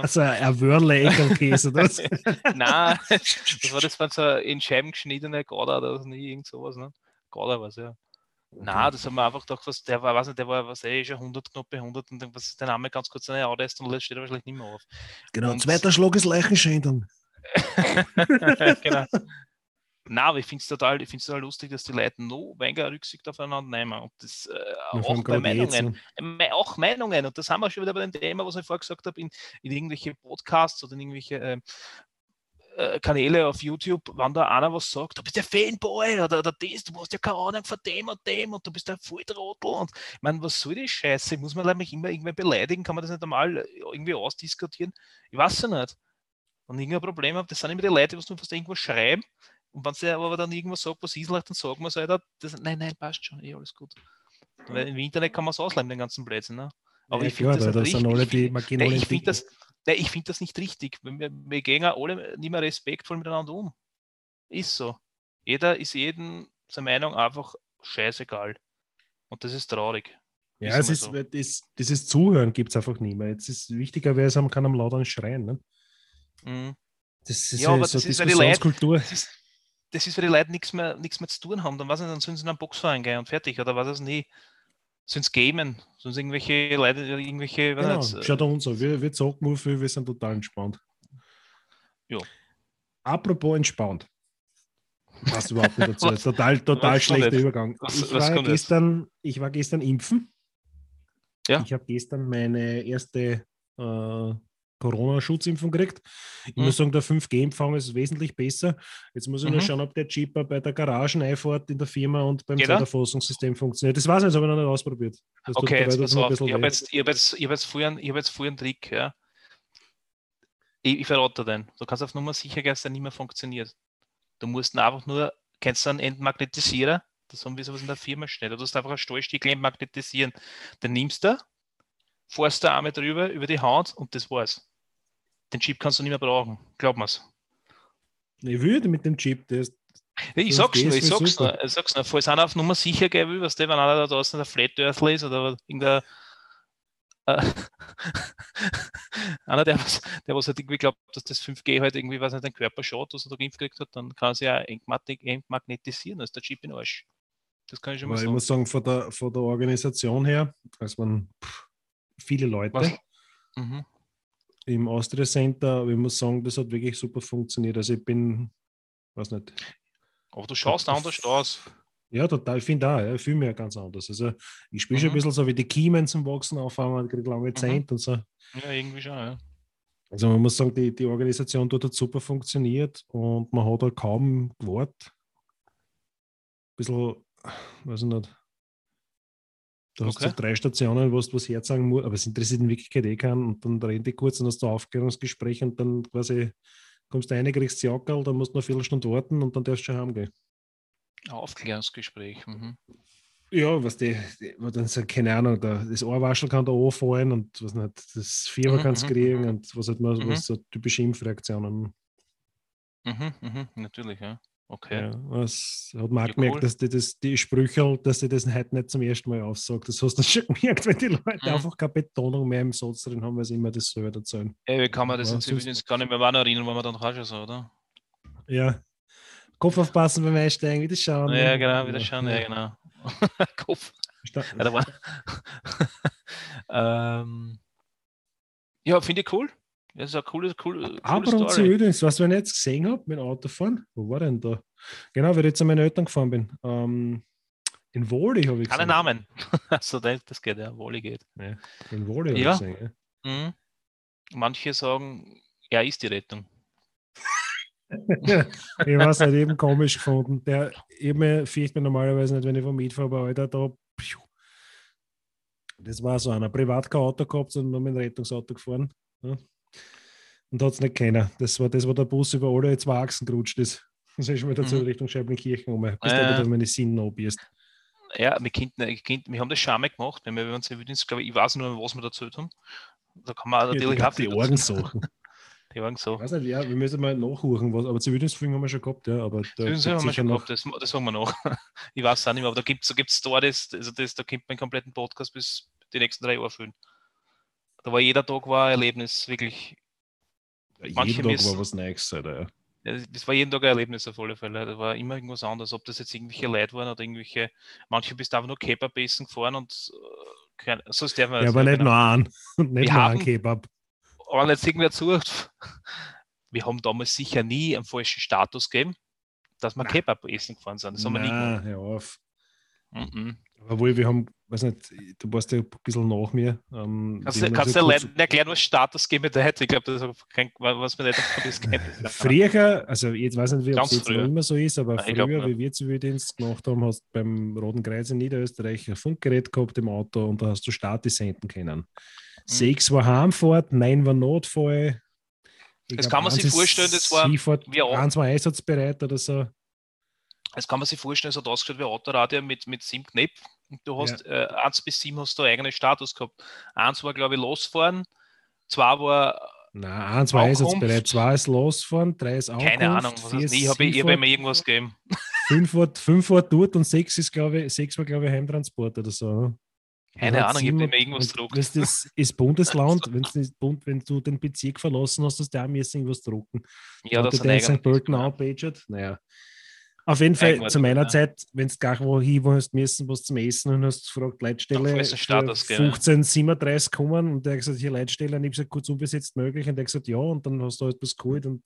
Also ein Wörle-Ekelkäse, das? Nein, das war das war so in Scheiben geschnittene Gouda oder so, nie irgend sowas, ne? Gouda was, ja. Nein, das haben wir einfach gedacht, was, der war, weiß nicht, der war, was eh schon 100 knapp bei 100 und dann, was ist der Name ganz kurz eine Auto ist und das steht vielleicht nicht mehr auf. Genau, Und- zweiter Schlag ist Leichenschändung. genau. Nein, aber ich finde es total, ich find's total lustig, dass die Leute noch weniger Rücksicht aufeinander nehmen. Und das äh, auch bei Meinungen. Me- Auch Meinungen. Und das haben wir schon wieder bei dem Thema, was ich vorher gesagt habe, in, in irgendwelche Podcasts oder in irgendwelche äh, äh, Kanäle auf YouTube, wenn da einer was sagt, du bist der Fanboy oder, oder das, du hast ja keine Ahnung von dem und dem und du bist ein Volltrottel. Und ich meine, was soll die Scheiße? Muss man mich immer irgendwie beleidigen? Kann man das nicht einmal irgendwie ausdiskutieren? Ich weiß ja nicht. Ich irgendein Problem habe, das sind immer die Leute, die nur fast irgendwas schreiben. Und wenn sie aber dann irgendwas sagt, was ist, dann sagen wir so, Alter, das, nein, nein, passt schon, eh, alles gut. Weil im Internet kann man es ausleihen, den ganzen Blödsinn. Ne? Aber ja, ich finde das, das sind richtig. alle die Nein, ich finde das, nein, ich find das nicht richtig. Wir, wir gehen alle nicht mehr respektvoll miteinander um. Ist so. Jeder ist jedem seine Meinung einfach scheißegal. Und das ist traurig. Ja, es Ist weil das, dieses Zuhören gibt es einfach nicht mehr. Jetzt ist wichtiger, wer es haben kann am lauteren Schreien. Ne? Mhm. Das ist Ja, aber so das Diskussionskultur. Ist, das ist, weil die Leute nichts mehr, nichts mehr zu tun haben. Dann, nicht, dann sollen sie in einen Boxverein gehen und fertig. Oder was es nie. Sollen sie gamen. Sie irgendwelche Leute, irgendwelche. Genau, nicht, äh, schaut uns an. Wir, wir zocken nur viel, wir sind total entspannt. Ja. Apropos entspannt. Passt überhaupt nicht dazu. Was- total total was schlechter? Übergang. Was- ich, was war jetzt? gestern, ich war gestern impfen. Ja. Ich habe gestern meine erste äh, Corona-Schutzimpfung gekriegt. Ich Mhm. muss sagen, der 5G-Empfang ist wesentlich besser. Jetzt muss ich nur Mhm. schauen, ob der Chipper bei der Garageneinfahrt in der Firma und beim er? Zeiterfassungssystem funktioniert. Das weiß ich das habe ich noch nicht ausprobiert. Das Okay, jetzt pass auf. Ich habe jetzt, ich hab jetzt, ich hab jetzt, vorher, ich hab jetzt einen Trick. Ja. Ich, ich verrate dir den. Du kannst auf Nummer sicher gehen, dass der nicht mehr funktioniert. Du musst einfach nur, kennst du einen Entmagnetisierer? Das haben wir sowas in der Firma steht. Du musst einfach ein Stahlstiel entmagnetisieren. Den nimmst du, fährst du einmal drüber, über die Haut und das war's. Den Chip kannst du nicht mehr brauchen. Glaub mir's. Ich würde mit dem Chip, Nee, Ich 5G sag's nur, ich sag's nur, ich sag's nur. Falls einer auf Nummer sicher gehen will, was der, wenn einer da draußen der Flat Earthler ist oder irgendein äh, einer, der was, der was halt irgendwie glaubt, dass das 5G halt irgendwie, was nicht, den Körper schaut, was er da geimpft gekriegt hat, dann kann er sich ja entmagnet- entmagnetisieren, das ist der Chip in Arsch. Das kann ich schon mal Aber ich sagen. muss sagen, von der, von der Organisation her, als man pff, viele Leute? Mhm. im Austria Center, aber ich muss sagen, das hat wirklich super funktioniert. Also ich bin, weiß nicht. Aber du schaust anders aus. Ja, total. Ich finde auch, ja, ich fühle mich ja ganz anders. Also ich spiele schon ein Mhm. bisschen so wie die Kiemen zum Wachsen auffangen, kriege lange Zeit und so. Ja, irgendwie schon, ja. Also man muss sagen, die, die Organisation dort hat super funktioniert und man hat da kaum gewartet. Ein bisschen, weiß ich nicht. Du hast Okay. so drei Stationen, wo du was herzagen musst, aber es interessiert in Wirklichkeit eh keinen. Und dann reden die kurz und hast du Aufklärungsgespräch und dann quasi kommst du rein, kriegst die Jackerl, dann musst du noch eine Viertelstunde warten und dann darfst du schon heimgehen. Aufklärungsgespräch. Mhm. Ja, was die, die dann so, keine Ahnung, da, das Ohrwaschel kann da anfallen und was nicht, das Fieber Mhm, kannst du mhm, kriegen mhm. und was halt mal Mhm. was so typische Impfreaktionen. Mhm, mhm, natürlich, ja. Okay. Ja, es hat man auch Ja, gemerkt, cool. dass die, das, die Sprüche, dass sie das heute nicht zum ersten Mal aussagt. Das hast du schon gemerkt, wenn die Leute Mhm. einfach keine Betonung mehr im Satz drin haben, weil sie immer das selber erzählen. Ey, wie kann man das Zivildienst gar nicht mehr wann erinnern, weil man dann schon so, oder? Ja. Kopf aufpassen beim Einsteigen, wieder schauen. Ja, genau, wieder schauen, ja, genau. Kopf. Ja, ähm, ja, finde ich cool. Das ist eine coole, coole, coole Aber und Story. übrigens, was ich jetzt gesehen habe mit dem Autofahren, wo war denn da? Genau, weil ich jetzt an meine Eltern gefahren bin. Ähm, in Woli habe ich Keine gesehen. Namen. Also das, geht ja, Woli geht. In Woli habe Ja. ich gesehen. Ja. Mhm. Manche sagen, er ist die Rettung. ich weiß nicht, eben komisch gefunden. Der eben fürcht mir normalerweise nicht, wenn ich vom Miet fahre, aber Alter, da. pfiuh. Das war so einer. Privat kein Auto gehabt und nur mit dem Rettungsauto gefahren. Ja. Und hat es nicht kennen. Das war das, wo der Bus über alle zwei Achsen gerutscht ist. So ist mir dazu Mhm. Richtung Scheiblinkirchen um. Bis Ja, du ja. wieder meine Sinnen abierst. Ja, wir, könnten, wir haben das schon einmal gemacht, wenn wir uns Zivildienst, glaube ich, ich weiß nur, was wir dazu haben. Da kann man Ja, natürlich die, auch die viel Orgensachen. Die Augen so. Ich weiß nicht, ja, wir müssen mal nachhuchen, was, aber Zivildienstführung haben wir schon gehabt, ja. Aber da Das haben wir schon noch- gehabt, das, das sagen wir noch. Ich weiß es auch nicht mehr, aber da gibt es da gibt's Stories, also das, da könnte man kompletten Podcast bis die nächsten drei Jahre füllen. Da war jeder Tag war ein Erlebnis, wirklich. Jeden Tag müssen- war was Neues. Ja, Das war jeden Tag ein Erlebnis auf alle Fälle. Da war immer irgendwas anderes, ob das jetzt irgendwelche Leute waren oder irgendwelche, manche bist einfach nur Kebab essen gefahren und äh, kein, so ist der Ja, aber nicht nur einen. Und nicht nur haben- Kebab. Aber jetzt irgendwer zu. Wir haben damals sicher nie einen falschen Status gegeben, dass wir. Kebab essen gefahren sind. Das haben wir nie gemacht. Hör auf. Mhm. Obwohl, wir haben, weiß nicht, du warst ja ein bisschen nach mir. Ähm, Kannst wir du kannst so du Leuten erklären, was Status geben bedeutet? Ich glaube, das ist kein, was man nicht das kennt. Früher, also jetzt weiß ich nicht, wie es jetzt noch immer so ist, aber Nein, glaub früher, nicht. wie wir Zivildienst gemacht haben, hast du beim Roten Kreuz in Niederösterreich ein Funkgerät gehabt im Auto und da hast du Status senden können. Mhm. Sechs war Heimfahrt, neun war Notfall. Ich Das glaub, kann man sich vorstellen, das war Seefahrt, wie auch- eins war einsatzbereit oder so. Das kann man sich vorstellen, es hat ausgeschaut wie ein Autoradio mit, mit sieben Knöpfen. Und du hast äh, eins bis sieben hast du eigenen Status gehabt. Eins war, glaube ich, losfahren, zwei war, Nein, eins war einsatzbereit, zwei ist losfahren, drei ist Ankunft, keine Ahnung, was ist nie, habe ich, hab immer irgendwas gegeben. fünf, war, fünf war dort und sechs ist, glaube ich, sechs war, glaube ich, Heimtransport oder so. ne? Keine hat Ahnung, ich habe immer irgendwas und gedruckt. Das ist, ist Bundesland, wenn du den Bezirk verlassen hast, hast du auch müssen irgendwas drucken. Ja, das der sind in St. Auch paged? Naja. Auf jeden Fall, Eigenartig, zu meiner ja. Zeit, wenn du gar wo hin hast müssen, was zum Essen und hast gefragt, Leitstelle Dann falls ein Status, für gell, ja. 1537 kommen und der hat gesagt, hier Leitstelle, und ich habe gesagt, kurz unbesetzt möglich und der hat gesagt, ja, und dann hast du halt was geholt und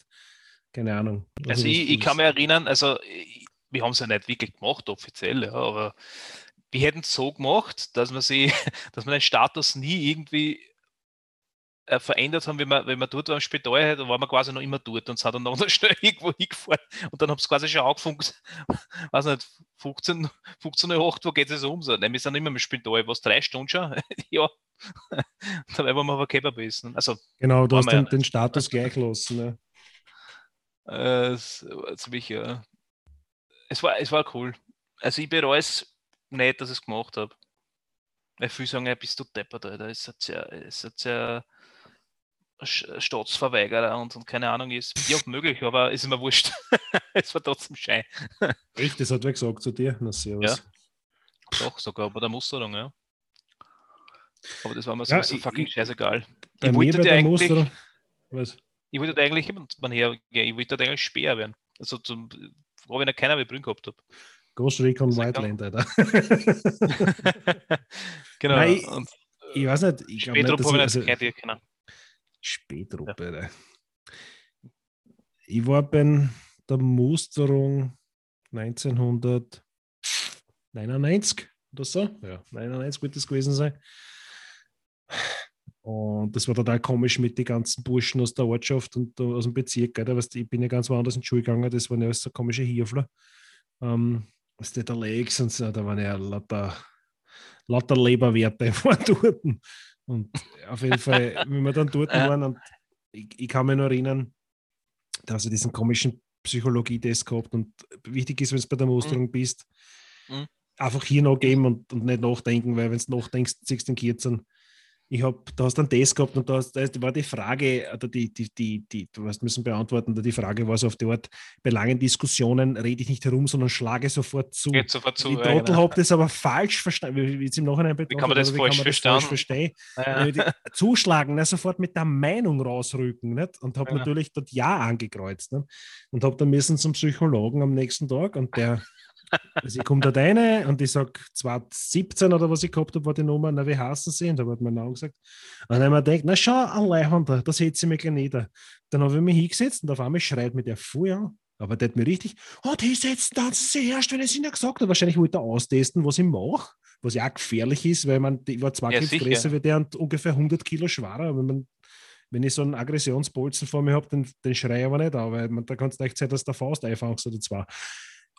keine Ahnung. Also das- ich, ich kann mich erinnern, also ich, wir haben es ja nicht wirklich gemacht, offiziell, ja, aber wir hätten es so gemacht, dass man sie, dass man den Status nie irgendwie äh, verändert haben, wenn man, wenn man dort im Spital, da waren wir quasi noch immer dort und sind dann noch schnell irgendwo hingefahren und dann haben sie quasi schon angefangen, weiß nicht, 15, 15 Uhr 8, wo geht es um? So, nein, wir sind immer im Spital, was, drei Stunden schon? ja. Dabei waren wir aber Kebab essen. Also, Genau, du hast ja den, den Status gleich lassen. Ne? Äh, es war ziemlich, ja. Es war, es war cool. Also ich bereue es nicht, dass ich es gemacht habe. Weil viele sagen, ja, bist du deppert, Alter. Es hat ja, es hat ja Sch- Staatsverweigerer und, und keine Ahnung ist. Ja, möglich, aber ist mir wurscht. es war trotzdem Schein. Echt, das hat wer gesagt zu dir? Na, servus. Doch, sogar bei der Musterung, ja. Aber das war mir Ja, so, ich- fucking ich- scheißegal. Ich wollte dir eigentlich, Musterung. Was? ich wollte eigentlich, man her, ja, ich wollte eigentlich Speer werden. Also zum, wo ich noch keiner mit Brünn gehabt habe. Ghost Recon Sag Whiteland, Alter. genau. Nein, und ich weiß nicht, ich glaube nicht, dass ich, ich also, nicht kennt ihr kennen. Spätruppe. Ja. Ich war bei der Musterung 1999 oder so. Ja, 99 wird das gewesen sein. Und das war total komisch mit den ganzen Burschen aus der Ortschaft und aus dem Bezirk. Gell? Weißt, ich bin ja ganz woanders in die Schule gegangen, das waren ja alles so komische Hirfler. Ähm, was der Legs und so, da waren ja lauter, lauter Leberwerte vor dort. Und auf jeden Fall, wenn wir dann dort waren, und ich, ich kann mich noch erinnern, dass ich diesen komischen Psychologie-Test gehabt und wichtig ist, wenn du bei der Musterung mhm. bist, mhm. einfach hier noch geben und, und nicht nachdenken, weil wenn du nachdenkst, siehst du den Kürzen ich habe, da hast du einen Test gehabt und da, hast, da war die Frage, oder die, die, die, die, du hast müssen beantworten, die Frage war so auf die Art, bei langen Diskussionen rede ich nicht herum, sondern schlage sofort zu. Geht sofort zu. Die ja, Trottel genau. habe das aber falsch verstanden, wie es im Nachhinein betrachtet, wie kann man das, falsch, kann man das falsch verstehen? Ja. Zuschlagen, ne, sofort mit der Meinung rausrücken nicht? und habe ja. natürlich dort Ja angekreuzt nicht? und habe dann müssen zum Psychologen am nächsten Tag und der also ich komme da rein und ich sage 2017 oder was ich gehabt habe, war die Nummer, na, wie heißen sie? Und da hat mein Name gesagt. Und dann habe ich mir gedacht, na schau, ein Leihwander, da setze ich mich gleich nieder. Dann habe ich mich hingesetzt und auf einmal schreit mir der Fuhr an. Aber der hat mir richtig, oh, die setzen dann sie erst, wenn ich es ihnen gesagt habe. Wahrscheinlich wollte er austesten, was ich mache, was ja auch gefährlich ist, weil man, ich war zwei ja, Kilo größer wie der und ungefähr 100 Kilo schwerer. Wenn, man, wenn ich so einen Aggressionsbolzen vor mir habe, dann, dann schreie ich aber nicht an, weil man, da kann es nicht sein, dass der Faust einfangst oder zwei.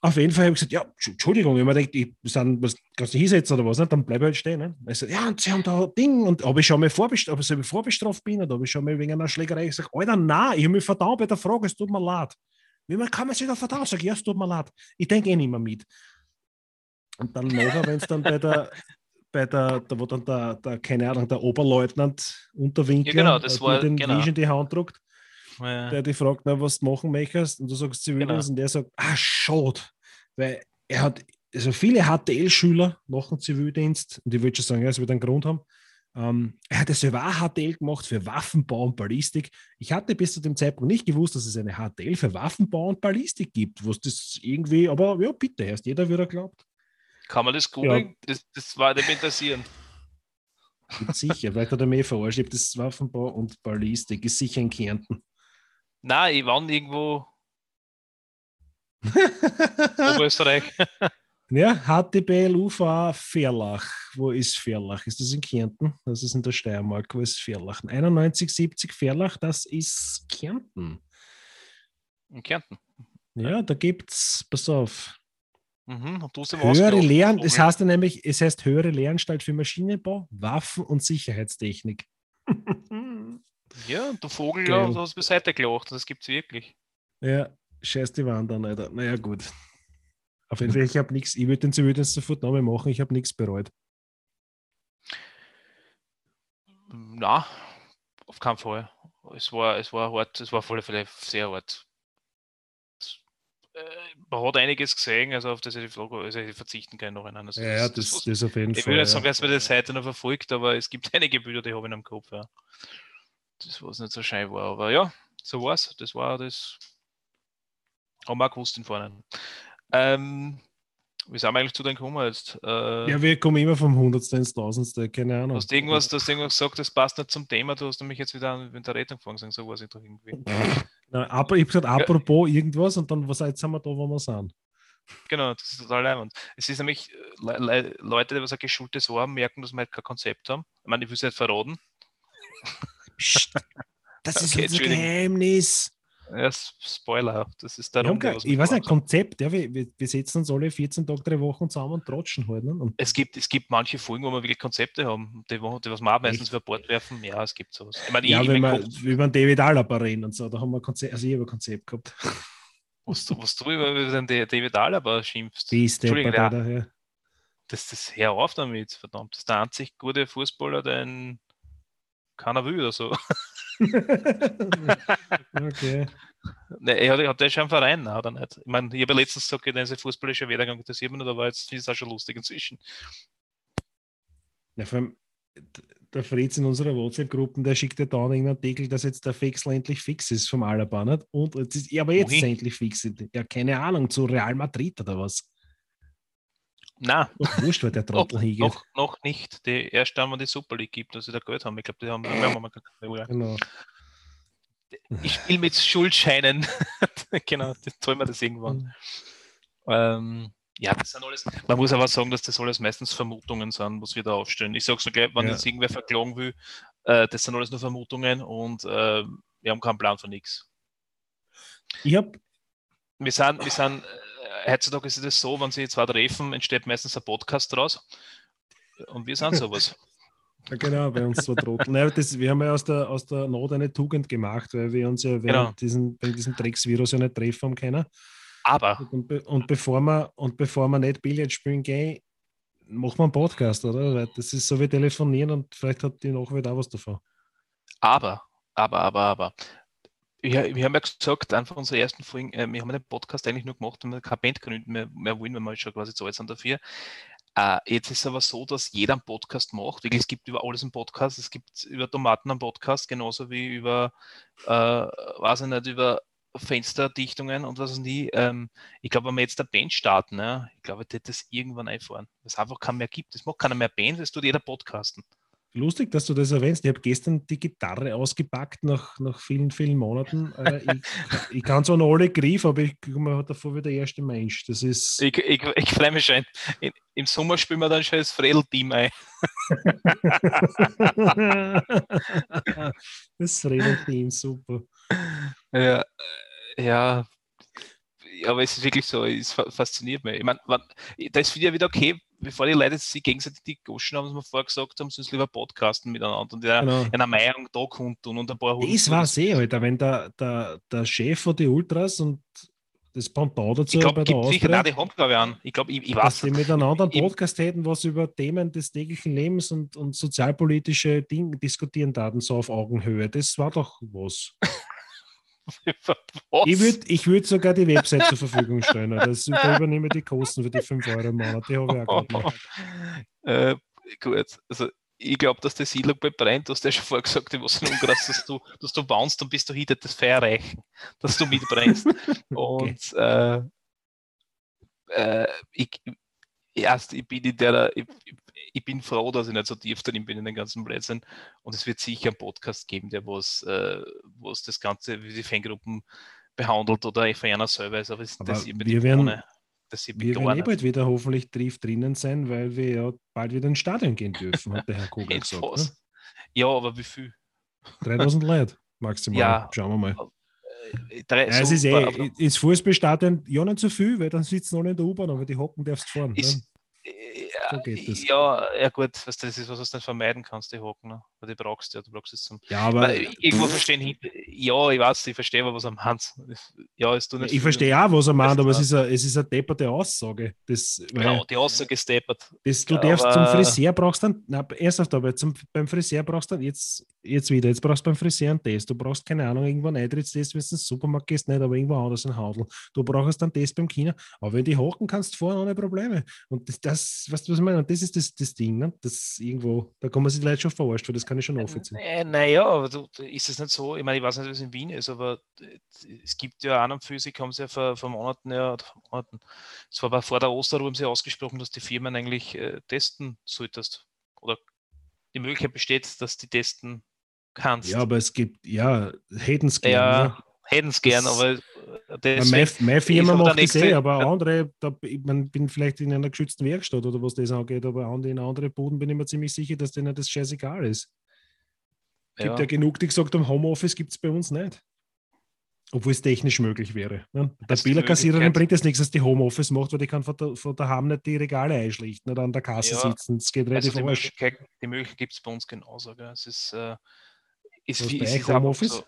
Auf jeden Fall habe ich gesagt, ja, Entschuldigung, wenn man denkt, ich sind, was, kannst du hinsetzen oder was, nicht? dann bleibe ich halt stehen. Ne? Also, ja, und sie haben da ein Ding, und ob ich schon mal vorbestraft, ob ich vorbestraft bin oder ob ich schon mal wegen einer Schlägerei gesagt Alter, nein, ich habe mich verdammt bei der Frage, es tut mir leid. Wie man kann man sich da verdammt sagen, ja, es tut mir leid. Ich denke eh nicht mehr mit. Und dann nachher, wenn es dann bei der, bei der, da wo dann der, der, keine Ahnung, der Oberleutnant Unterwinkler ja, genau, das war, den genau. in die Hand druckt, ja. der dich fragt, na, was du machen möchtest, und du sagst Zivildienst, genau. und der sagt, ah, schade, weil er hat, also viele HTL-Schüler machen Zivildienst, und ich würde schon sagen, ja, es wird einen Grund haben. Ähm, er hat selber auch HTL gemacht für Waffenbau und Ballistik. Ich hatte bis zu dem Zeitpunkt nicht gewusst, dass es eine HTL für Waffenbau und Ballistik gibt, was das irgendwie, aber ja, bitte, erst jeder wieder glaubt. Kann man das googeln? Ja. Das, das war dem interessieren. Sicher, vielleicht hat er mehr verarscht. Das Waffenbau und Ballistik ist sicher in Kärnten. Nein, ich war irgendwo Oberösterreich. ja, HTBL UVA Ferlach. Wo ist Ferlach? Ist das in Kärnten? Das ist in der Steiermark. Wo ist Ferlach? 9170 Ferlach, das ist Kärnten. In Kärnten. Ja, da gibt es, pass auf. Mhm, höhere Lehren, das heißt nämlich, es heißt höhere Lehranstalt für Maschinenbau, Waffen und Sicherheitstechnik. Ja, du Vogel, ja, du hast beiseite gelacht, das gibt es wirklich. Ja, scheiß die Wand an, Alter. Naja, gut. Auf jeden Fall, ich habe nichts, ich würde den Zivildienst sofort nochmal machen, ich habe nichts bereut. Na, auf keinen Fall. Es war, es war hart, es war alle Fälle sehr hart. Äh, man hat einiges gesehen, also auf das ich, Frage, also ich verzichten kann noch einen. Also ja, das, das, das, auf jeden ich Fall. Ich will nicht sagen, dass man das heute noch verfolgt, aber es gibt einige Bilder, die habe ich im Kopf. Ja. Das, was nicht so schein war. Aber ja, so war es. Das war das haben wir auch gewusst in vorne. Ähm, wie sind wir eigentlich zu deinem gekommen jetzt? Äh, ja, wir kommen immer vom Hundertste ins Tausendste, keine Ahnung. Du hast irgendwas, du hast irgendwas gesagt, das passt nicht zum Thema, du hast nämlich jetzt wieder mit der Rettung gefangen, so was ich doch irgendwie. Na, ich habe gesagt, apropos ja. irgendwas und dann, was jetzt sind wir da, wo wir sind. Genau, das ist total leibend. Es ist nämlich Le Le Leute, die was ein geschultes Ohr haben, merken, dass wir halt kein Konzept haben. Ich meine, ich will es nicht verraten. Das ist okay, unser Geheimnis. Ja, Spoiler, das ist der Ich weiß nicht, Konzept, ja, wir, wir setzen uns alle 14 Tage, drei Wochen zusammen und trotschen halt. Ne? Und es, gibt, es gibt manche Folgen, wo wir wirklich Konzepte haben, die, die was wir auch meistens über Bord werfen. Ja, es gibt sowas. Ich meine, ja, ich, wenn wir über David Alaba reden und so, da haben wir Konzept, also ich habe ein Konzept gehabt. Was du, was du über den David Alaba schimpfst. Wie ist der ja. Das, das hör auf damit, verdammt. Das ist der einzig gute Fußballer, den keiner will oder so. okay. Ne, er hat, hat der schon einen Verein, hat er nicht. Ich meine, ich habe ja letztens gesagt, dieser fußballische Werdegang interessiert mich nicht, aber jetzt ist es auch schon lustig inzwischen. Ja, vor allem, der Fritz in unserer WhatsApp-Gruppe, der schickt ja da einen Artikel, dass jetzt der Wechsel endlich fix ist vom Alaba. Nicht? Und jetzt ist, ja, aber jetzt ist endlich fix. Ja, keine Ahnung, zu Real Madrid oder was? Na, wurscht, weil der Trottel noch, noch, noch nicht. Die, erst dann, wenn die Super League gibt, dass sie da Geld haben. Ich glaube, die haben, wir haben mal Genau. ich spiele mit Schuldscheinen. genau, das tun wir das irgendwann. Ähm, ja, das sind alles. Man muss aber sagen, dass das alles meistens Vermutungen sind, was wir da aufstellen. Ich sage so gleich, wenn Ja. jetzt irgendwer verklagen will, äh, das sind alles nur Vermutungen und äh, wir haben keinen Plan von nichts. Ich habe Wir sind, wir sind, äh, heutzutage ist es so, wenn sie zwei treffen, entsteht meistens ein Podcast draus. Und wir sind sowas. Ja, genau, bei uns zwei Trottel. Nein, das, wir haben ja aus der, aus der Not eine Tugend gemacht, weil wir uns ja während Genau. diesen, bei diesem Drecksvirus ja nicht treffen haben können. Aber Und, be und, bevor wir, und bevor wir nicht Billard spielen gehen, machen wir einen Podcast, oder? Weil das ist so wie telefonieren und vielleicht hat die Nachwelt auch was davon. Aber, aber, aber, aber. Wir, wir haben ja gesagt, einfach unsere ersten Folgen, äh, wir haben den Podcast eigentlich nur gemacht, wenn wir keine Band gründen mehr, mehr wollen, wenn wir schon quasi zu alt sind dafür. Äh, jetzt ist es aber so, dass jeder einen Podcast macht. Wirklich, es gibt über alles einen Podcast. Es gibt über Tomaten einen Podcast, genauso wie über, äh, weiß ich nicht, über Fensterdichtungen und was nie. Ähm, ich glaube, wenn wir jetzt eine Band starten, ne, ich glaube, wird das irgendwann einfahren, weil es einfach keinen mehr gibt. Es macht keiner mehr Band, es tut jeder Podcasten. Lustig, dass du das erwähnst. Ich habe gestern die Gitarre ausgepackt nach, nach vielen, vielen Monaten. Äh, ich, ich kann zwar noch alle Griff, aber ich mir davor wie der erste Mensch. Das ist. Ich, ich, ich freue mich schon. In, Im Sommer spielen wir dann schon das Fredel-Team ein. das Redelteam, super. Ja, äh, ja, aber es ist wirklich so, es fa- fasziniert mich. Ich meine, da ist wieder wieder okay, bevor die Leute sich gegenseitig die Goschen haben, was wir vorher gesagt haben, sollen sie lieber podcasten miteinander und ja, Genau. eine Meinung da kundtun und ein paar Das war sehr, Alter, wenn der, der, der Chef von die Ultras und das Pendant dazu Ich glaube, bei der sicher, Austria, nein, die haben glaube ich an. Ich glaube, ich, ich dass weiß die nicht. miteinander einen Ich- Podcast hätten, was über Themen des täglichen Lebens und, und sozialpolitische Dinge diskutieren taten, so auf Augenhöhe. Das war doch was. Was? Ich würde ich würd sogar die Website zur Verfügung stellen. Das, da übernehme ich die Kosten für die 5 Euro im Monat. Die habe ich auch gemacht. äh, gut, also ich glaube, dass Siedlung bei brennt, du hast ja schon vorher gesagt, ich was in Ungarn, dass du, dass du bounst und bist du hinter das Feuer erreichen, dass du mitbrennst. Und äh, äh, ich, erst, ich bin in der, ich, ich bin froh, dass ich nicht so tief drin bin in den ganzen Blödsinn. Und es wird sicher einen Podcast geben, der was, äh, was das Ganze, wie die Fangruppen behandelt oder von einer selber ist. Aber das, Aber das wir werden- ohne. Das Wir werden eh bald wieder hoffentlich tief drinnen sein, weil wir ja bald wieder ins Stadion gehen dürfen, hat der Herr Kogel gesagt. Ne? Ja, aber wie viel? 3000 Leute maximal. Ja. Schauen wir mal. Äh, Drei, Ja, es so- ist eh, ins Fußballstadion ja nicht so viel, weil dann sitzen alle in der U-Bahn, aber die hocken darfst du fahren. Ist- ne? Ja, So ja, ja gut, das ist was, was du nicht vermeiden kannst, die Hocken. Ne? Brauchst du ja, du brauchst es zum. Ja, aber irgendwo verstehen, ja, ich weiß, ich verstehe, aber was am Hans. Ja, es tut nicht ich verstehe auch, was er meint, aber es ist, eine, es ist eine depperte Aussage. Das, Ja, die Aussage ist deppert. das, du Ja, darfst aber- zum Friseur brauchst dann, na, ernsthaft, aber zum, beim Friseur brauchst du dann jetzt, jetzt wieder, jetzt brauchst du beim Friseur einen Test. Du brauchst keine Ahnung, irgendwo einen Eintrittstest, wenn du ins Supermarkt gehst, nicht, aber irgendwo anders ein Handel. Du brauchst einen Test beim Kino, aber wenn die hocken kannst, du fahren ohne Probleme. Und das, das weißt du, was ich meine? Und das ist das, das Ding, ne? Das irgendwo, da kann man sich Leute schon verarscht, weil das kann ich schon nachvollziehen. Äh, naja, aber du, ist es nicht so, ich meine, ich weiß nicht, wie es in Wien ist, aber äh, es gibt ja an und für sich, haben sie ja vor, vor Monaten, ja, Monaten, es war aber vor der Osterruhe, haben sie ausgesprochen, dass die Firmen eigentlich äh, testen solltest. Oder die Möglichkeit besteht, dass die testen kannst. Ja, aber es gibt, ja, hätten es gerne. Ja, ne? hätten es gern, Das- aber äh, deswegen, Meine, Firma macht das eh, aber andere, da, ich mein, bin vielleicht in einer geschützten Werkstatt oder was das angeht, aber an- in andere Buden bin ich mir ziemlich sicher, dass denen das scheißegal ist. Es gibt ja ja, genug, die gesagt haben, Homeoffice gibt es bei uns nicht. Obwohl es technisch möglich wäre. Ne? Der Also Billerkassiererin bringt es nichts, dass die Homeoffice macht, weil die kann von, der, von daheim nicht die Regale einschlichten oder an der Kasse Ja, sitzen. Das geht also relativ die falsch. Möglichkeit, die Möglichkeit gibt es bei uns genauso. Gell? Es ist, äh, ist, wie- ist einfach Homeoffice? So,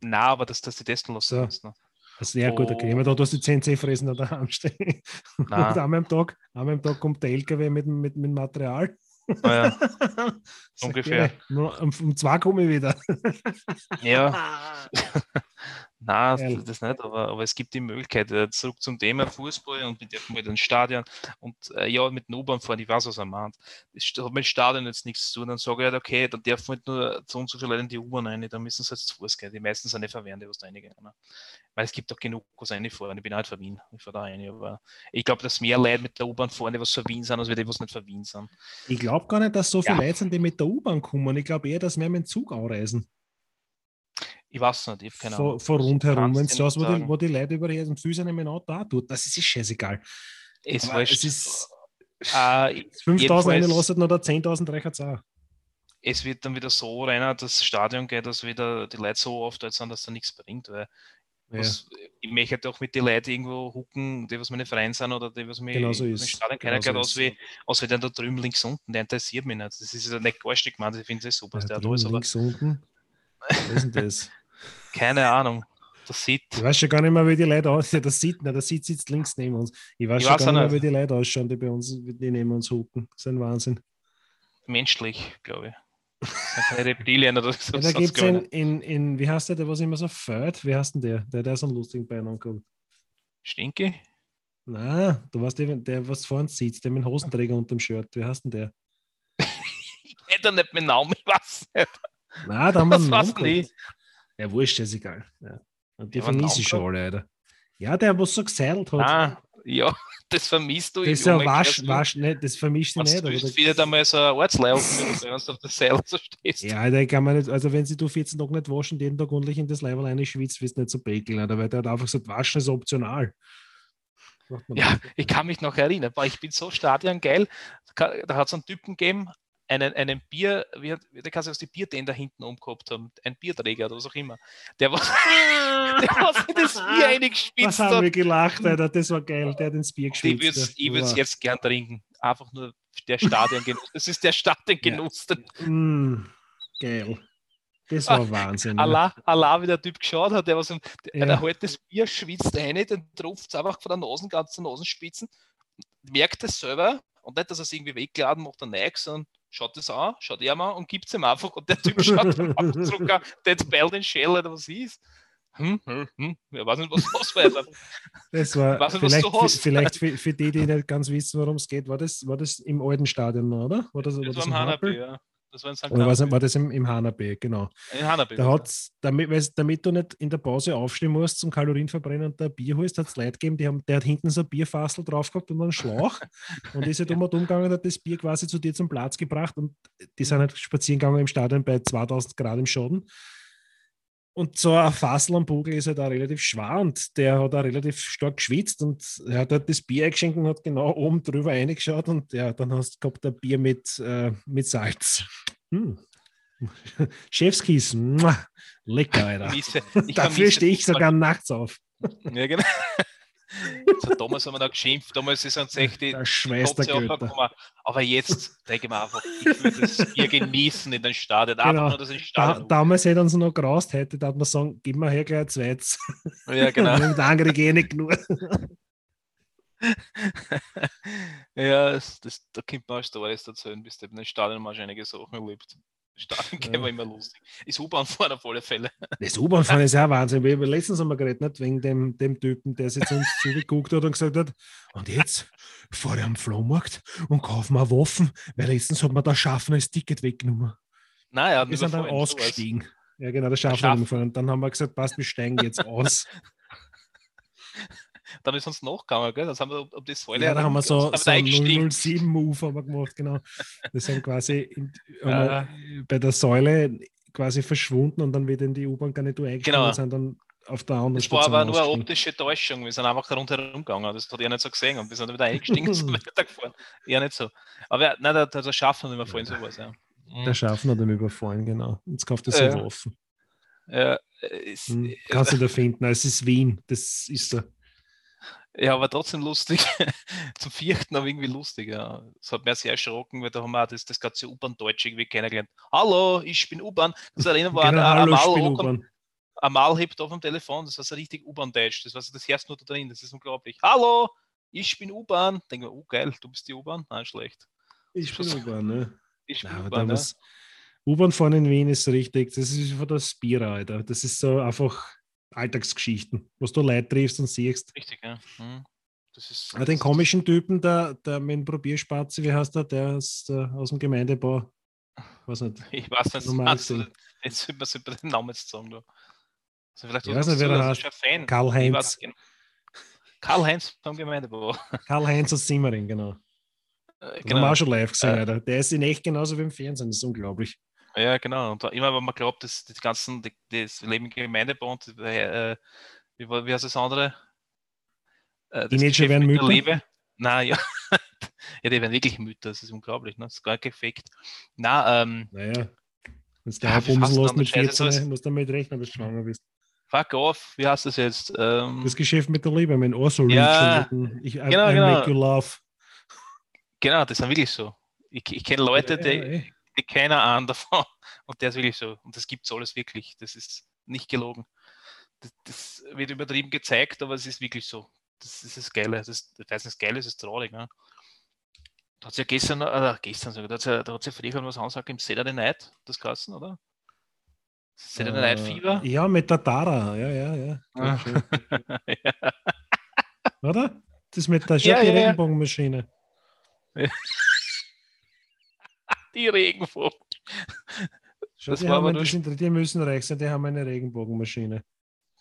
Nein, aber dass, dass die testen lassen So. müssen. ne? Gut, okay. Oh. Da, du hast die 10 C-Fressen der Hand stehen. Und einmal am Tag, einmal am Tag kommt der LKW mit, mit, mit Material. Ah, ja. Ungefähr. Um, um zwei komme ich wieder. Ja, nein, Geil. das nicht, aber, aber es gibt die Möglichkeit. Äh, Zurück zum Thema Fußball und wir dürfen mal ins Stadion und äh, ja, mit den U-Bahn fahren, ich weiß, was er meint. Das hat mit dem Stadion jetzt nichts zu tun. Dann sage ich halt, okay, dann dürfen halt nur so und so viele Leute in die U-Bahn rein, dann müssen sie jetzt zu Fuß gehen. Die meisten sind nicht verwehren, die was da reingehen. Ne? Weil es gibt auch genug, was reinfahren. Ich bin halt von Wien, ich fahre da rein, aber ich glaube, dass mehr Leute mit der U-Bahn fahren, die was von Wien sind, als die, was nicht von Wien sind. Ich glaube gar nicht, dass so viele Ja. Leute sind, die mit der U-Bahn kommen. Ich glaube eher, dass mehr mit dem Zug anreisen. Ich weiß nicht, ich habe keine Ahnung. von rundherum. Wenn es dir das, wo die, wo die Leute über die Füße nehmen, auch da tut, das ist scheißegal. Es Aber es ist Äh, 5000 Jedenfalls- einlassen oder 10.000 reicht auch. es wird dann wieder so rein, das Stadion geht, dass wieder die Leute so oft dort sind, dass da nichts bringt. Weil Ja. was, ich möchte doch mit den Leuten irgendwo hucken, die was meine Freunde sind oder die was mich Genau so ist. Stadion Genau kennen, so aus ist. wie, aus wie der da drüben links unten, der interessiert mich nicht. Das ist ja nicht garstig gemeint, ich finde das super, Ja, der da ist, aber links unten. Was ist denn das? keine Ahnung. Das sieht Ich weiß schon gar nicht mehr, wie die Leute aussehen. Das sieht nicht, das sieht sitzt links neben uns. Ich weiß Ich schon weiß gar nicht mehr, wie die Leute ausschauen, die bei uns, die neben uns hucken. Das ist ein Wahnsinn. menschlich, glaube ich. Reptilien oder so. Ja, da gibt es in, in, in, wie heißt der, der was immer so fährt? Wie heißt denn der? Der, der so einen lustigen Bein angehabt. Stinky? Nein, du weißt, der, der was vorne sitzt, der mit dem Hosenträger unter dem Shirt. Wie heißt denn der? Ich hätte nicht meinen Namen, ich weiß nicht. Nein, da haben wir Das einen Namen nicht. Ja, wurscht, ist egal. Ja. Und die vermisse ich schon alle, Alter. Ja, der, was so gesettelt hat. Ah, ja, das vermisst du. das ist ja wasch, wasch, nicht, das sie Wenn nicht. du da- findet einmal so ein Ortslaufen, wenn du auf der Seil so stehst. Ja, der kann man nicht, also wenn sie du 14 Tage nicht waschen, jeden Tag ordentlich in das Level eine schwitzt, wirst du nicht so bekeln, Alter, weil der hat einfach gesagt, waschen ist optional. Ja, ich kann mich noch erinnern, ich bin so stadiongeil. Da da hat es einen Typen gegeben, einen, einen Bier, wie, hat- der kann sich aus die Bierden da hinten umgehabt haben, ein Bierträger oder was auch immer. Der war, der hat sich das Bier Was eingespitzt haben hat. wir gelacht, Alter, das war geil, der hat ins Bier Ich geschwitzt. würde es ich jetzt gern trinken. Einfach nur der Stadiongenuss. Das ist der Stadiongenuss. Ja. Mm, geil. Das war Wahnsinn. ja. Allah, Allah, wie der Typ geschaut hat, der, was, der, Ja. der hält das Bier, schwitzt rein, dann tropft es einfach von der Nase, ganz zur Nasenspitzen, merkt es selber und nicht, dass er es irgendwie wegladen macht, der Neig, sondern schaut es an, schaut er mal und gibt es ihm einfach und der Typ schaut zurück an, der jetzt bald den Shell oder was ist. Hm, hm, hm, ich weiß nicht, was los war. Das war nicht, vielleicht, du hast. vielleicht für, für die, die nicht ganz wissen, worum es geht, war das, war das im alten Stadion noch, oder? War das, war Das das war im im Happel? ja. Das war in St. Oder war war das im, im Hanabi, genau. In Hanabi. Da hat's, damit, damit du nicht in der Pause aufstehen musst zum Kalorien verbrennen und da Bier holst, hat es Leute gegeben, die haben, der hat hinten so ein Bierfassel drauf gehabt und einen Schlauch und ist halt um und umgegangen und hat das Bier quasi zu dir zum Platz gebracht und die sind halt spazieren gegangen im Stadion bei 2000 Grad im Schaden. Und so ein Fassel am Bugel ist halt auch relativ schwer und der hat auch relativ stark geschwitzt und er hat halt das Bier eingeschenkt und hat genau oben drüber reingeschaut und ja, dann hast du gehabt ein Bier mit, äh, mit Salz. Hm. Chefskiss, muah, lecker, Alter. Ich Dafür stehe ich sogar nachts auf. Ja, genau. So, damals haben wir da geschimpft, damals ist uns echt die aufgekommen. Aber jetzt denke ich mir einfach, ich will das Bier genießen in den Stadion. Einfach Genau. nur, dass ich Da, damals hätte uns noch gerast hätte, da hat man sagen, gib mir her gleich ein zweites. Ja, genau. Der andere geht nicht genug. ja, das, das, da kommt man auch Stories dazu, bis du in den Stadion mal einige Sachen erlebt. Stadion gehen Ja. wir immer lustig. Ist U-Bahn fahren auf alle Fälle. Das U-Bahn-Fahren ist ja Wahnsinn. Wir, letztens haben wir geredet, nicht wegen dem, dem Typen, der sich zu uns zugeguckt hat und gesagt hat, und jetzt fahre ich am Flohmarkt und kaufe mir Waffen, weil letztens hat mir der Schaffner das Ticket weggenommen. Naja, Wir sind dann ausgestiegen. Ja, genau, der Schaffner umgefahren. Und dann haben wir gesagt, passt, wir steigen jetzt aus. Dann ist uns nachgegangen, gell? Das haben wir um die Säule Ja, da haben wir so, so eingestiegen. 007-Move haben wir gemacht, genau. Wir sind quasi in, Ja. bei der Säule quasi verschwunden und dann wieder in die U-Bahn-Garnitur eingestiegen Genau. sind dann auf der anderen Das war aber nur eine optische Täuschung. Wir sind einfach rundherum gegangen. Das hat er nicht so gesehen. Und wir sind wieder eingestiegen und sind weitergefahren. Eher nicht so. Aber ja, nein, der, der, der Schaffner nicht mehr vorhin sowas. Ja. Der Schaffner hat ihn überfallen, genau. Jetzt kauft er sich Ja. Waffen. Ja, ist, Hm. Kannst du da finden. Es ist Wien. Das ist er. Ja, aber trotzdem lustig. Zum vierten aber irgendwie lustig. Ja. Das hat mir sehr erschrocken, weil da haben wir auch das, das ganze U-Bahn-Deutsch irgendwie kennengelernt. Hallo, ich bin U-Bahn. Das erinnern war Genau, ein, hallo, ein, Spiel Mal, U-Bahn. ein Mal hebt auf dem Telefon. Das war so richtig U-Bahn-Deutsch. Das war so das erste nur da drin. Das ist unglaublich. Hallo, ich bin U-Bahn. Denke mir, oh geil, du bist die U-Bahn? Nein, schlecht. Ich bin. U-Bahn, ne? Ich bin U-Bahn. Ja. U-Bahn fahren in Wien ist richtig, das ist von der Spira, Alter. Das ist so einfach Alltagsgeschichten, was du Leute triffst und siehst. Richtig, ja. Hm. Das ist, Ja, den komischen Typen, der, der mit dem Probierspazi, wie heißt der, der ist äh, aus dem Gemeindebau. Weiß nicht. Ich weiß nicht, Normal gesehen. jetzt sollte man den Namen jetzt sagen. Du. Also vielleicht Ich weiß nicht, wer ist heißt. Fan. Karl-Heinz. Ich weiß genau. Karl-Heinz vom Gemeindebau. Karl-Heinz aus Simmering, genau. Äh, Den haben wir auch schon live gesehen, Äh. Alter. Der ist in echt genauso wie im Fernsehen, das ist unglaublich. Ja, genau. Und immer, wenn man glaubt, dass die ganzen, die, das Leben im Gemeindebund, äh, wie, war- wie heißt das andere? Äh, das Teenager werden Mütter? Liebe. Nein, ja. ja, die werden wirklich Mütter, das ist unglaublich, ne? Das ist gar kein Effekt. Na, ähm, Naja. Wenn du Ja, bumsen lässt mit das Scheiße? So 14, ist- musst du damit rechnen, dass du schwanger bist. fuck off, wie heißt das jetzt? Ähm, Das Geschäft mit der Liebe, mein Ohr so Ja. Ich, I, genau, I genau. make you laugh. genau, das ist wirklich so. Ich, ich kenne Leute, Ja, die, ja, eh. Die keiner an davon. Und der ist wirklich so. Und das gibt es alles wirklich. Das ist nicht gelogen. Das, das wird übertrieben gezeigt, aber es ist wirklich so. Das ist das Geile. Das, ist- ich weiß nicht, das Geile ist es traurig. Ne? Da hat es ja gestern, äh, gestern sogar, da hat es ja, da hat's ja früher was ansagt im Saturday Night, das Kassen, oder? Saturday Night Äh, Fever? Ja, mit der Tara. Ja, ja, ja. Ah. Ja. Oder? Das mit der Ja, schon die ja, ja. Die Regenvogel. Schau, Das die, war haben, aber sind, die müssen reich sein, die haben eine Regenbogenmaschine.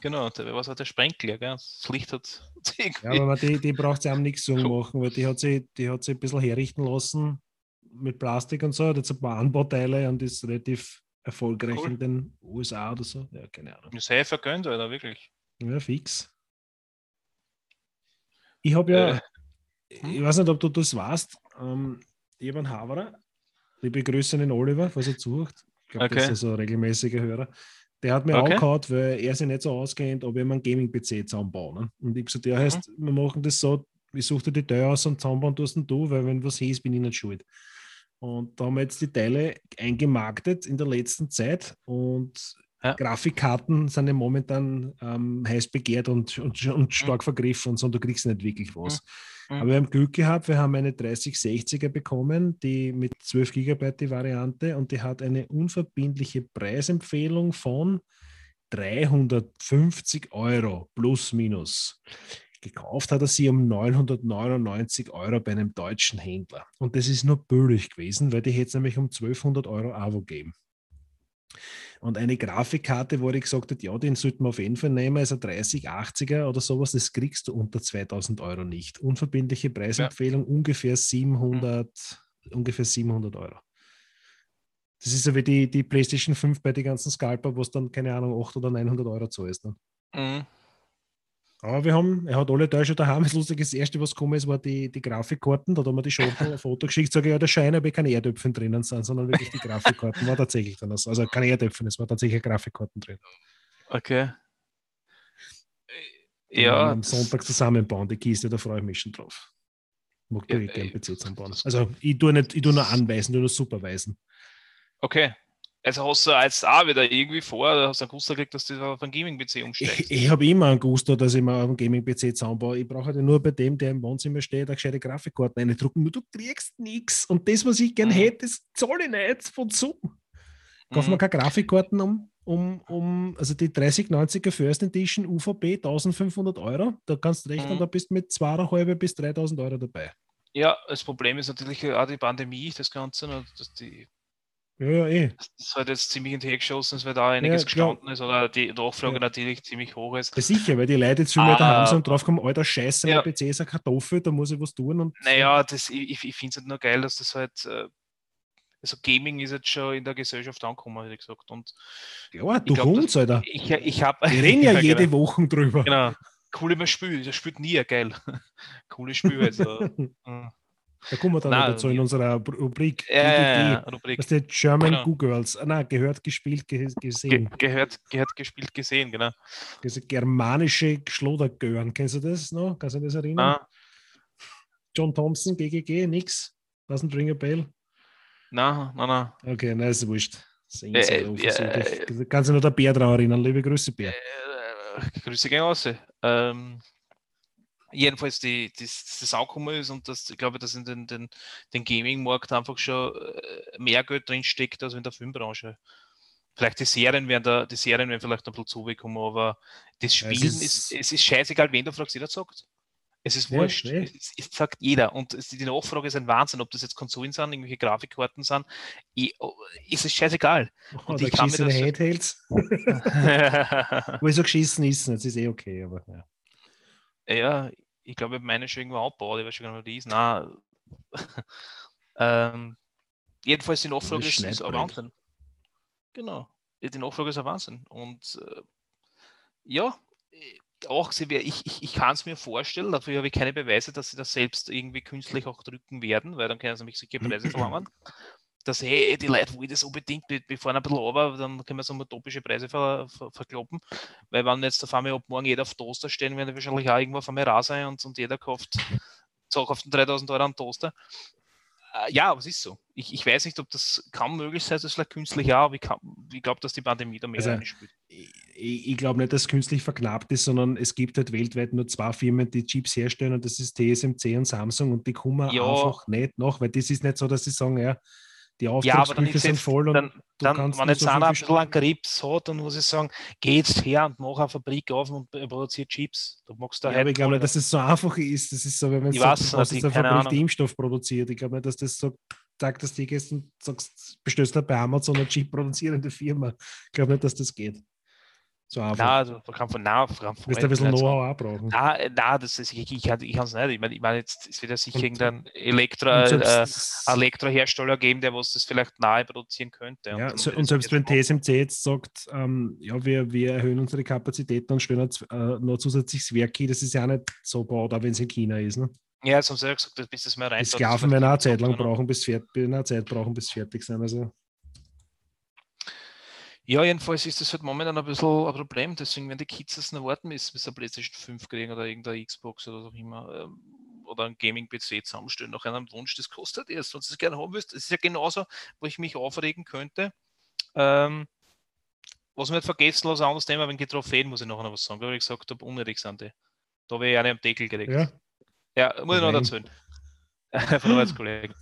Genau, der, was hat der Sprenkler, gell? Das Licht hat Ja, aber die, die braucht sie auch nichts so machen, weil die hat sie, die hat sie ein bisschen herrichten lassen mit Plastik und so, hat jetzt ein paar Anbauteile und ist relativ erfolgreich Cool. in den USA oder so. Ja, keine Ahnung. Sei vergönnt, Alter, wirklich. Ja, fix. Ich habe ja, Äh, ich weiß nicht, ob du das weißt, ähm, ich habe einen Haverer, liebe Grüße an den Oliver, falls er zuhört. Ich glaube, das Okay. ist also ein regelmäßiger Hörer. Der hat mir Okay. angehauen, weil er sich nicht so auskennt, ob ich mir einen Gaming-PC zusammenbaue. Ne? Und ich habe gesagt, ja, heißt, wir machen das so, ich suche dir die Teile aus und zusammenbauen tust du, weil wenn was ist, bin ich nicht schuld. Und da haben wir jetzt die Teile eingemarktet in der letzten Zeit und Ja. Grafikkarten sind ja momentan ähm, heiß begehrt und, und, und stark vergriffen und so, und du kriegst nicht wirklich was. Mhm. Aber wir haben Glück gehabt, wir haben eine 3060er bekommen, die mit 12 GB die Variante und die hat eine unverbindliche Preisempfehlung von 350 Euro plus minus. Gekauft hat er sie um 999 Euro bei einem deutschen Händler. Und das ist nur billig gewesen, weil die hätte es nämlich um 1200 Euro Avo geben. Und eine Grafikkarte, wo ich gesagt habe, ja, den sollten wir auf jeden Fall nehmen, also 3080er oder sowas, das kriegst du unter 2000 Euro nicht. Unverbindliche Preisempfehlung ungefähr 700, ungefähr 700 Euro. Das ist ja wie die, die PlayStation 5 bei den ganzen Scalper, wo es dann, keine Ahnung, 800 oder 900 Euro zahlst. Ne? Mhm. Aber wir haben, er hat alle Teile schon daheim. Das Lustige, das erste, was gekommen ist, war die, die Grafikkarten. Da hat er mir die Schachtel ein Foto geschickt. Sage ich, ja, der Schein, aber keine Erdöpfen drinnen sind, sondern wirklich die Grafikkarten. War tatsächlich dann. das. Also keine Erdöpfen, es war tatsächlich Grafikkarten drin. Okay. Ja, Am Sonntag zusammenbauen, die Kiste, da freue ich mich schon drauf. Mag Ja, ja, gerne äh, PC zusammenbauen. Also ich tue nicht, ich tue nur anweisen, nur superweisen. Okay. Also hast du jetzt auch wieder irgendwie vor, oder hast du einen Guster gekriegt, dass du auf einen Gaming-PC Ich, umsteigst? ich habe immer einen Gusto, dass ich mir auf dem Gaming-PC zusammenbaue. Ich brauche halt nur bei dem, der im Wohnzimmer steht, eine gescheite Grafikkarten reindrucken. Nur du kriegst nichts. Und das, was ich gern Mhm. hätte, das zahle ich nicht. Wozu? Kaufen wir Mhm. keine Grafikkarten um, um, um, also die 3090er First Edition UVP 1500 Euro. Da kannst du rechnen, Mhm. da bist du mit 2,5 bis 3000 Euro dabei. Ja, das Problem ist natürlich auch die Pandemie, das Ganze, dass die, Ja, ja, eh. das ist halt jetzt ziemlich hinterhergeschossen ist, weil da einiges Ja, gestanden ist oder die Nachfrage Ja. natürlich ziemlich hoch ist. Ja, sicher, weil die Leute jetzt viel mehr daheim sind Ah. und drauf kommen, alter Scheiße, mein PC ist eine Kartoffel, da muss ich was tun. Und Naja, das, ich, ich- finde es halt nur geil, dass das halt, äh, also Gaming ist jetzt schon in der Gesellschaft angekommen, hätte ich gesagt. Und ja, du Hund, Alter. ich, ich habe. Wir reden ja jede Woche drüber. Genau. Cool immer Spiel, das spielt nie, geil. Cooles Spiel. Also. Da kommen wir dann Nein, dazu in unserer Rubrik. ja, ja. Rubrik. Das ist der German Genau. Goo Girls. Ah, nein, gehört, gespielt, ge Ge gesehen. gehört, gehört gespielt gesehen, genau. Diese germanische Schlodergören. Kennst du das noch? Kannst du dich das erinnern? Ah, John Thompson, GGG, nix. Doesn't ring a bell. na, na, na. Okay, nein, ist wurscht. Sehen Äh, Sie, äh, offensichtlich. äh, Da Kannst du noch der Bär daran erinnern? Liebe Grüße, Bär. Äh, Grüße gehen raus. Ähm, jedenfalls die, das, das Ankommen ist und das, ich glaube, dass in den, den, den Gaming-Markt einfach schon äh, mehr Geld drin steckt als in der Filmbranche. Vielleicht die Serien werden da, die Serien werden vielleicht ein bisschen zugekommen, aber das Ja, es Spielen ist- ist, es ist scheißegal, wen du fragst, jeder sagt. Es ist Ja, wurscht. eh. Es, es sagt jeder. Und es, die Nachfrage ist ein Wahnsinn, ob das jetzt Konsolen sind, irgendwelche Grafikkarten sind. Ich, oh, es ist scheißegal. Oh, Und ich kann mir das- Handhelds. Wo so geschissen ist, das ist eh okay, aber ja. Ja, ich glaube, ich habe meine schon irgendwo abgebaut, ich weiß schon gar nicht, wo die ist. Nein. ähm, jedenfalls die Nachfrage ist, ist ein. Wahnsinn. genau. Die Nachfrage ist ein Wahnsinn. Und äh, ja, auch, ich, ich, ich kann es mir vorstellen, dafür habe ich keine Beweise, dass sie das selbst irgendwie künstlich auch drücken werden, weil dann können sie nämlich sicher Preise verlangen. Dass hey, die Leute wollen das unbedingt, wir fahren ein bisschen runter, dann können wir so utopische Preise ver, ver, verkloppen. Weil wenn jetzt auf einmal ab morgen jeder auf Toaster stehen, werden wahrscheinlich auch irgendwo auf einmal rar sein und, und jeder kauft, kauft 3000 Euro an Toaster. Äh, ja, aber es ist so. Ich, ich weiß nicht, ob das kaum möglich sein, das ist vielleicht künstlich, ja, aber ich, ich glaube, dass die Pandemie da mehr also, spielt. Ich, ich glaube nicht, dass es künstlich verknappt ist, sondern es gibt halt weltweit nur zwei Firmen, die Chips herstellen und das ist TSMC und Samsung und die kommen ja. einfach nicht nach, weil das ist nicht so, dass sie sagen, ja, die Auftragsbücher ja, sind voll und dann, dann wenn jetzt so einer ein bisschen an Krebs hat, dann muss ich sagen, geh jetzt her und mach eine Fabrik auf und produziert Chips. Du magst da ja, aber ich glaube nicht, dass es so einfach ist. Das ist so, wenn man so, weiß, ist eine Fabrik, die Impfstoff produziert. Ich glaube nicht, dass das so sagt, dass die gestern sagst, du bei Amazon eine Chip-produzierende Firma. Ich glaube nicht, dass das geht. So einfach. Nein, also, man kann von nah, von Du wirst ein bisschen Know-how auch brauchen. Nein, nein, das ist, ich, ich, kann es nicht. Ich meine, ich mein, jetzt ist wieder sicher irgendein Elektro, äh, Elektrohersteller geben, der was das vielleicht nahe produzieren könnte. Ja, und, so, und selbst wenn TSMC jetzt sagt, ähm, ja, wir, wir erhöhen unsere Kapazitäten und stellen äh, noch zusätzliches Werk das ist ja nicht so baut, auch wenn es in China ist. Ne? Ja, sonst habe ich gesagt, bis das mal rein. Die Sklaven werden auch eine Zeit lang brauchen, bis fertig, eine Zeit brauchen, bis fertig sein. Also. Ja, jedenfalls ist das halt momentan ein bisschen ein Problem. Deswegen werden die Kids das noch warten müssen, bis sie PlayStation 5 kriegen oder irgendeine Xbox oder so immer. Ähm, oder ein Gaming-PC zusammenstellen nach einem Wunsch. Das kostet erst, wenn du es gerne haben willst. Das ist ja genauso, wo ich mich aufregen könnte. Ähm, was wir nicht vergessen lassen, anderes Thema, wegen die Trophäen muss ich noch was sagen, weil ich gesagt habe, unnötig sind die. Da habe ich eine am Deckel gekriegt. Ja, ja muss ich noch erzählen. Von Arbeitskollegen.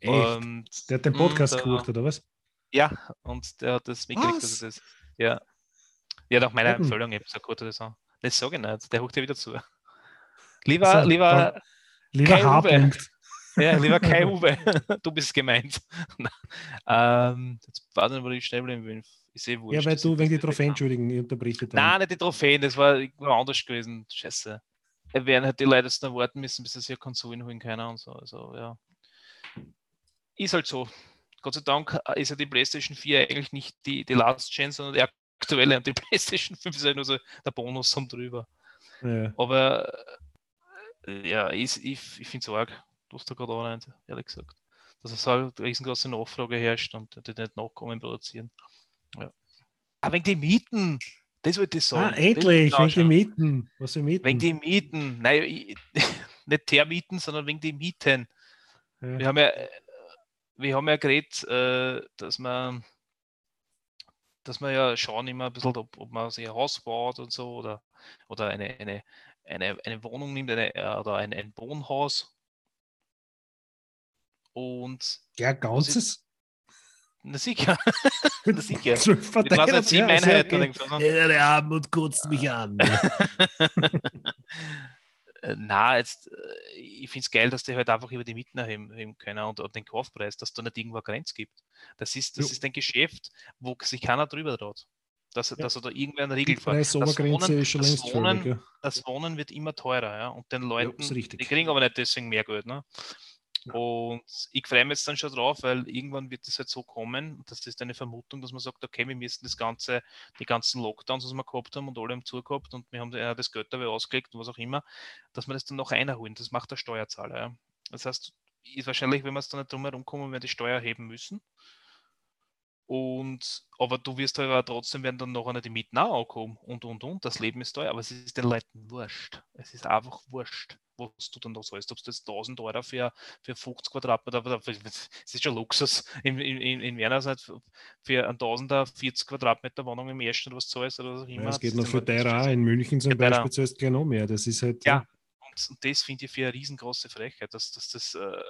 Echt? Der hat den Podcast und, geguckt, oder was? Ja, und der hat das mitgekriegt, dass das. Ja. Ja, nach meiner Empfehlung eben so gut das Das sage ich nicht, der huckt ja wieder zu. Lieber, also, lieber, lieber H. Ja, lieber Kai Uwe, du bist gemeint. ähm, jetzt warte ich, wo ich schnell bin. Ich sehe wurscht. Ja, weil du wegen die Trophäen, entschuldigen, ich unterbreche dann. Nein, nicht die Trophäen, das war irgendwo anders gewesen. Scheiße. Wir werden halt die Leute jetzt noch warten müssen, bis sie sich Konsolen holen können und so. Also, ja. Ist halt so. Gott sei Dank äh, ist ja die PlayStation 4 eigentlich nicht die, die Last Gen, sondern die aktuelle und die PlayStation 5 ist ja nur so der Bonus um drüber. Ja. Aber äh, ja, ich, ich, ich finde es arg, was da gerade auch nicht, ehrlich gesagt. Dass es eine riesengroße Nachfrage herrscht und die nicht nachkommen produzieren. Ja. Aber wegen die Mieten, das wollte ich sagen. Ah, endlich, wegen die Mieten. Was für Mieten? Wegen die Mieten. Nein, nicht der Mieten, sondern wegen die Mieten. Ja. Wir haben ja wir haben ja geredet, äh, dass man dass man ja schauen immer ein bisschen, ob, ob man sich ein Haus baut und so oder, oder eine, eine, eine, eine Wohnung nimmt eine, äh, oder ein, ein Wohnhaus. Und ja, ganzes? Na sicher. na sicher. Das war seit sieben Einheiten. Ja, der Armut kotzt mich an. Äh, na, jetzt, äh, ich finde es geil, dass die halt einfach über die Mieten erheben können und, und, den Kaufpreis, dass da nicht irgendwo eine Grenze gibt. Das ist, das ist ein Geschäft, wo sich keiner drüber traut. Dass, ja. dass er da irgendwer eine Regel fährt. Das, Wohnen, ist schon das, Wohnen, völlig, ja. das Wohnen wird immer teurer, ja. Und den Leuten, ja, die kriegen aber nicht deswegen mehr Geld, ne? Und ich freue mich jetzt dann schon drauf, weil irgendwann wird es halt so kommen, das ist eine Vermutung, dass man sagt, okay, wir müssen das Ganze, die ganzen Lockdowns, was wir gehabt haben und alle haben zugehabt und wir haben das Geld dabei ausgelegt und was auch immer, dass wir das dann noch einholen. Das macht der Steuerzahler. Ja. Das heißt, ist wahrscheinlich, wenn wir es dann nicht drum herum kommen, werden die Steuer heben müssen. Und, aber du wirst halt trotzdem werden dann noch eine die Mieten auch ankommen und und und. Das Leben ist teuer, aber es ist den Leuten wurscht. Es ist einfach wurscht was du dann da zahlst. Ob du das 1000 Euro für, für 50 Quadratmeter, das ist schon Luxus in, in, in für ein 1000er 40 Quadratmeter Wohnung im ersten was zahlst oder was auch immer. Ja, es geht noch für teurer In München zum Beispiel zahlst du genau mehr. Das ist halt. Ja, und, und das finde ich für eine riesengroße Frechheit, dass, dass das. Äh,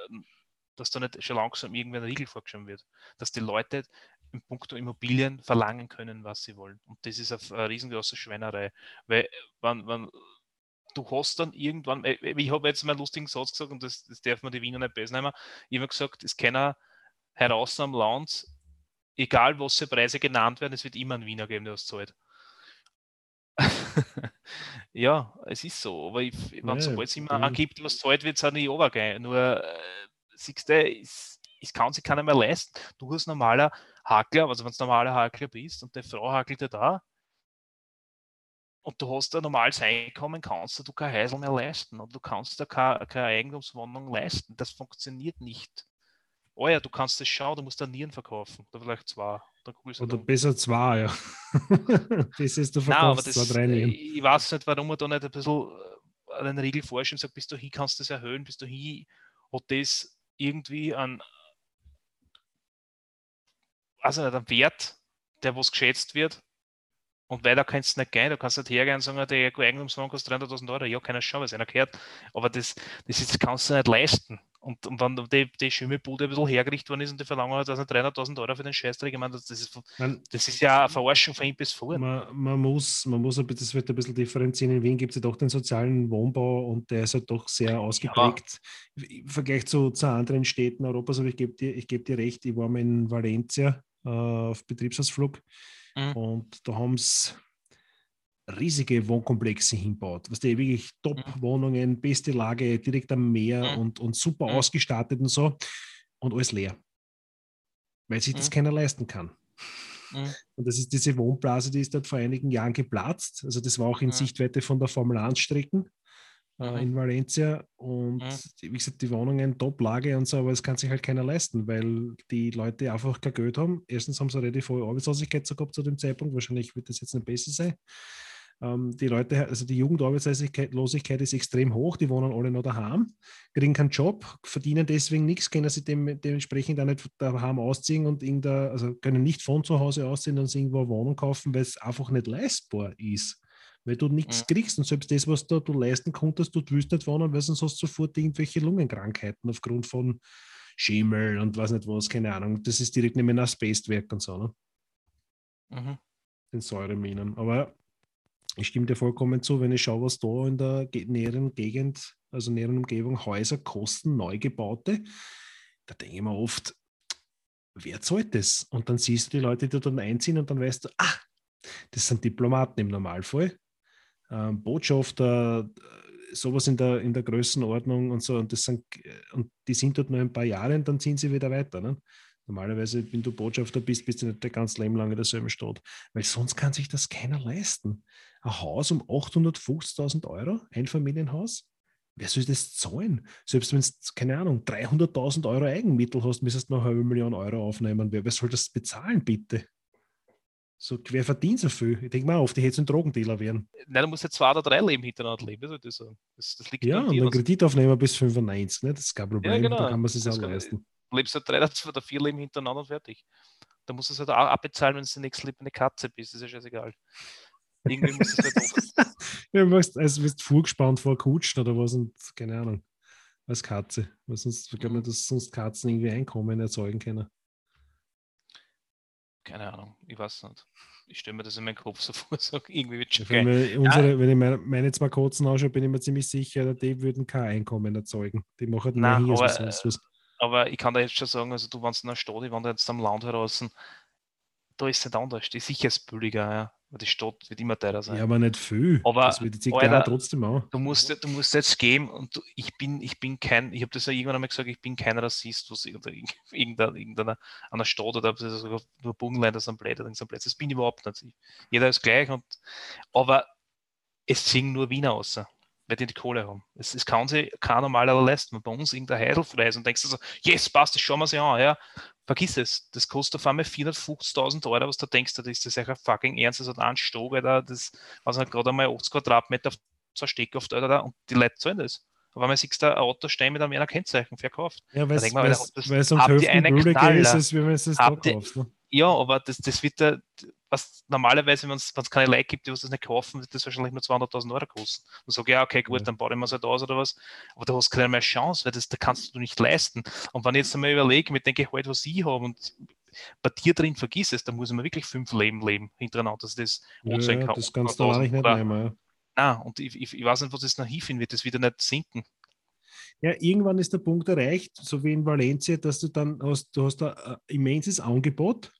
dass da nicht schon langsam irgendwer ein Riegel vorgeschrieben wird. Dass die Leute im Punkt Immobilien verlangen können, was sie wollen. Und das ist eine, eine riesengroße Schweinerei. Weil, wenn, wenn du hast dann irgendwann, äh, ich habe jetzt mal einen lustigen Satz gesagt und das, das darf man die Wiener nicht besser nehmen. Ich habe gesagt, es kann heraus am Land, egal was für Preise genannt werden, es wird immer einen Wiener geben, der was zahlt. ja, es ist so, aber wenn sobald es immer ja. gibt, was zahlt, wird es auch nicht runtergehen. Nur, äh, siehst du, ist, es kann sich keiner mehr leisten. Du als normaler Hakler, also wenn du normaler Hakler bist und die Frau hakelt dir da und du hast ein normales Einkommen, kannst du kein Häusl mehr leisten und du kannst da keine, keine Eigentumswohnung leisten. Das funktioniert nicht. Oh ja, du kannst das schauen, du musst da Nieren verkaufen. Oder vielleicht zwei. Oder besser zwei, ja. das ist verkaufst Nein, zwei, drei Nieren. Ich weiß nicht, warum man da nicht ein bisschen äh, einen Regel vorschreibt und sagt, bis du hier kannst du das erhöhen, bis du hier hat das irgendwie an also nicht, ein Wert, der was geschätzt wird. Und weiter kannst du nicht gehen. Du kannst nicht hergehen und sagen, der Eigentumswohnung kostet 300.000 Euro. Ja, keiner schauen, was einer gehört. Aber das, das, ist, kannst du nicht leisten. Und, und wenn die, die Schimmelbude ein bisschen hergerichtet worden ist und die verlangen halt 300.000 Euro für den Scheißdreck, ich meine, das, das, ist, das ist ja eine Verarschung von ihm bis vor. Man, man, muss, man muss, das wird ein bisschen differenzieren. In Wien gibt es ja doch den sozialen Wohnbau und der ist halt doch sehr ausgeprägt. Ja. Im Vergleich zu, zu anderen Städten Europas, aber ich gebe dir, geb dir recht, ich war mal in Valencia äh, auf Betriebsausflug. Mhm. Und da haben sie riesige Wohnkomplexe hinbaut. Was die wirklich mhm. Top-Wohnungen, beste Lage, direkt am Meer mhm. und, und super mhm. ausgestattet und so. Und alles leer. Weil sich das mhm. keiner leisten kann. Mhm. Und das ist diese Wohnblase, die ist dort vor einigen Jahren geplatzt. Also das war auch in Sichtweite von der Formel 1 Strecken äh, mhm. in Valencia. Und mhm. wie gesagt, die Wohnungen Top-Lage und so, aber das kann sich halt keiner leisten, weil die Leute einfach kein Geld haben. Erstens haben sie relativ hohe Arbeitslosigkeit gehabt zu dem Zeitpunkt. Wahrscheinlich wird das jetzt nicht besser sein. Ähm, die Leute, also die Jugendarbeitslosigkeit ist extrem hoch, die wohnen alle noch daheim, kriegen keinen Job, verdienen deswegen nichts, können sie dem, dementsprechend auch nicht daheim ausziehen und also können nicht von zu Hause ausziehen und irgendwo eine Wohnung kaufen, weil es einfach nicht leistbar ist weil du nichts mhm. kriegst. Und selbst das, was du, du leisten konntest, du willst nicht wohnen, weil sonst hast du sofort irgendwelche Lungenkrankheiten aufgrund von Schimmel und was nicht was, keine Ahnung. Das ist direkt neben einem Asbestwerk und so, ne? Mhm. Den Säureminen. Aber ich stimme dir vollkommen zu, wenn ich schaue, was da in der näheren Gegend, also näheren Umgebung Häuser kosten, neu gebaute, da denke ich mir oft, wer zahlt das? Und dann siehst du die Leute, die dann einziehen und dann weißt du, ah, das sind Diplomaten im Normalfall ähm, Botschafter, äh, sowas in der, in der Größenordnung und so. Und, das sind, und die sind dort nur ein paar Jahre und dann ziehen sie wieder weiter. Ne? Normalerweise, wenn du Botschafter bist, bist du nicht der ganz Leben lang in derselben Stadt. Weil sonst kann sich das keiner leisten. Ein Haus um 850.000 Euro, ein Familienhaus, wer soll das zahlen? Selbst wenn du, keine Ahnung, 300.000 Euro Eigenmittel hast, müsstest du noch eine halbe Million Euro aufnehmen. Wer, wer soll das bezahlen, bitte? So, wer verdient so viel? Ich denke mal oft, die hätte ein Drogendealer werden. Nein, du musst ja zwei oder drei Leben hintereinander leben, ich sagen. Das, das liegt ja, und einen Kredit aufnehmen bis 95, ne? das ist kein Problem, ja, genau. da kann man sich auch leisten. Du lebst ja drei oder vier Leben hintereinander und fertig. Da musst du es halt auch abbezahlen, wenn du nächste Leben eine Katze bist, das ist ja scheißegal. Irgendwie musst du es halt ja, du also bist vorgespannt vor Kutschen oder was und keine Ahnung, als Katze. Weil sonst, ich glaube nicht, dass sonst Katzen irgendwie Einkommen erzeugen können keine Ahnung, ich weiß nicht. Ich stelle mir das in meinem Kopf so vor, so irgendwie wird schon wenn, wir unsere, ja. wenn ich meine, meine zwei Kotzen anschaue, bin ich mir ziemlich sicher, die würden kein Einkommen erzeugen. Die machen Nein, hier aber, sonst was. Aber ich kann da jetzt schon sagen, also du warst in der Stadt, ich war jetzt am Land heraus, da ist es nicht anders. Die ist sicher billiger, ja. Die Stadt wird immer teurer sein. Ja, aber nicht viel. Aber das wird die Alter, trotzdem auch. Du musst, du musst jetzt gehen und du, ich bin, ich bin kein, ich habe das ja irgendwann einmal gesagt, ich bin kein Rassist, was irgendeiner, irgendeiner einer Stadt oder sogar nur Burgenländer sind blöd oder so Plätze. Das bin ich überhaupt nicht. Jeder ist gleich und aber es singen nur Wiener außer weil die die Kohle haben. Es, es kann sich kein normaler leisten. Wenn bei uns irgendein Heidel frei ist und denkst du so, yes, passt, das schauen wir sich an. Ja, vergiss es. Das kostet auf einmal 450.000 Euro, was du denkst, das ist das ja fucking ernst. Das hat einen Stock, da, das, was halt gerade einmal 80 Quadratmeter auf so Steck auf da, und die Leute zahlen das. Aber man sieht da ein Auto stehen mit einem Wiener Kennzeichen verkauft. Ja, weil es um Hälfte billiger ist, als wenn man es da kauft. Ne? Ja, aber das, das wird da, was normalerweise, wenn es keine Leute gibt, die das nicht kaufen, wird das wahrscheinlich nur 200.000 Euro kosten. Dann sage ich, ja, okay, gut, dann baue ich mir es halt aus oder was. Aber du hast keine mehr Chance, weil das da kannst du nicht leisten. Und wenn ich jetzt einmal überlege, mit dem Gehalt, was ich habe und bei dir drin vergiss es, dann muss man wirklich fünf Leben leben hintereinander, dass das ja, sein kann. Das kannst du eigentlich nicht nehmen, ja. Nein, und ich, ich, ich, weiß nicht, was es nach hinfinden wird, das wieder nicht sinken. Ja, irgendwann ist der Punkt erreicht, so wie in Valencia, dass du dann hast, du hast ein immenses Angebot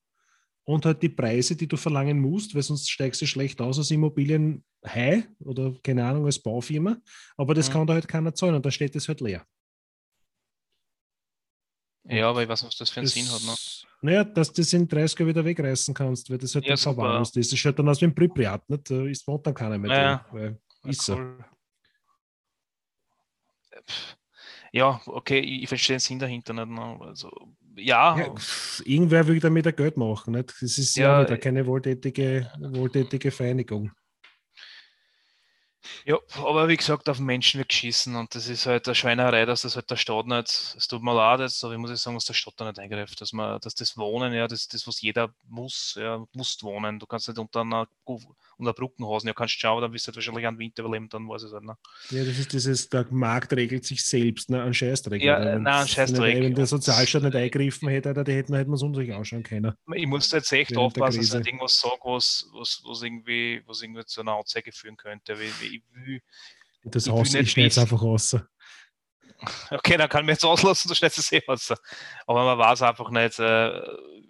und halt die Preise, die du verlangen musst, weil sonst steigst du schlecht aus als Immobilien High oder keine Ahnung als Baufirma, aber das mhm. kann da halt keiner zahlen und dann steht es halt leer. Ja, aber ich weiß nicht, was das für einen Sinn hat. Ne? Naja, dass du das in 30 wieder wegreißen kannst, weil das halt Ja, super. verwahrlost ist. Das schaut dann aus wie ein Pripyat, nicht? Da ist wohnt dann keiner mehr Ja. drin. Weil Ja, ist so. cool. Ja, okay, ich, ich verstehe den Sinn dahinter nicht. Ne? Also, ja, Ja, irgendwer will damit ein Geld machen. Nicht? Das ist ja, Ja, wieder keine wohltätige, wohltätige Vereinigung. Ja, aber wie gesagt, auf Menschen wird geschissen und das ist halt eine Schweinerei, dass das halt der Staat nicht, es tut mir leid, jetzt, aber ich muss sagen, dass der Staat da nicht eingreift, dass man, dass das Wohnen, ja, das, das was jeder muss, ja, musst wohnen. Du kannst nicht unter einer, unter Brückenhausen, ja, kannst schauen, dann wirst du halt wahrscheinlich einen Winter überleben, dann weiß ich es halt, ne? Ja, das ist dieses, der Markt regelt sich selbst, ne? ein Scheißdreck. Ja, oder? äh, nein, ein Scheißdreck. Wenn der Sozialstaat nicht eingegriffen hätte, dann hätten hätte man es uns anschauen können. Ich muss jetzt echt Während aufpassen, dass ich nicht irgendwas sage, was, was, was, irgendwie, was irgendwie zu einer Anzeige führen könnte. Weil ich will, Das Ich Haus, nicht ich schneide es einfach raus. Okay, dann kann man jetzt auslassen, du stellst es eh aus. Aber man weiß einfach nicht, äh,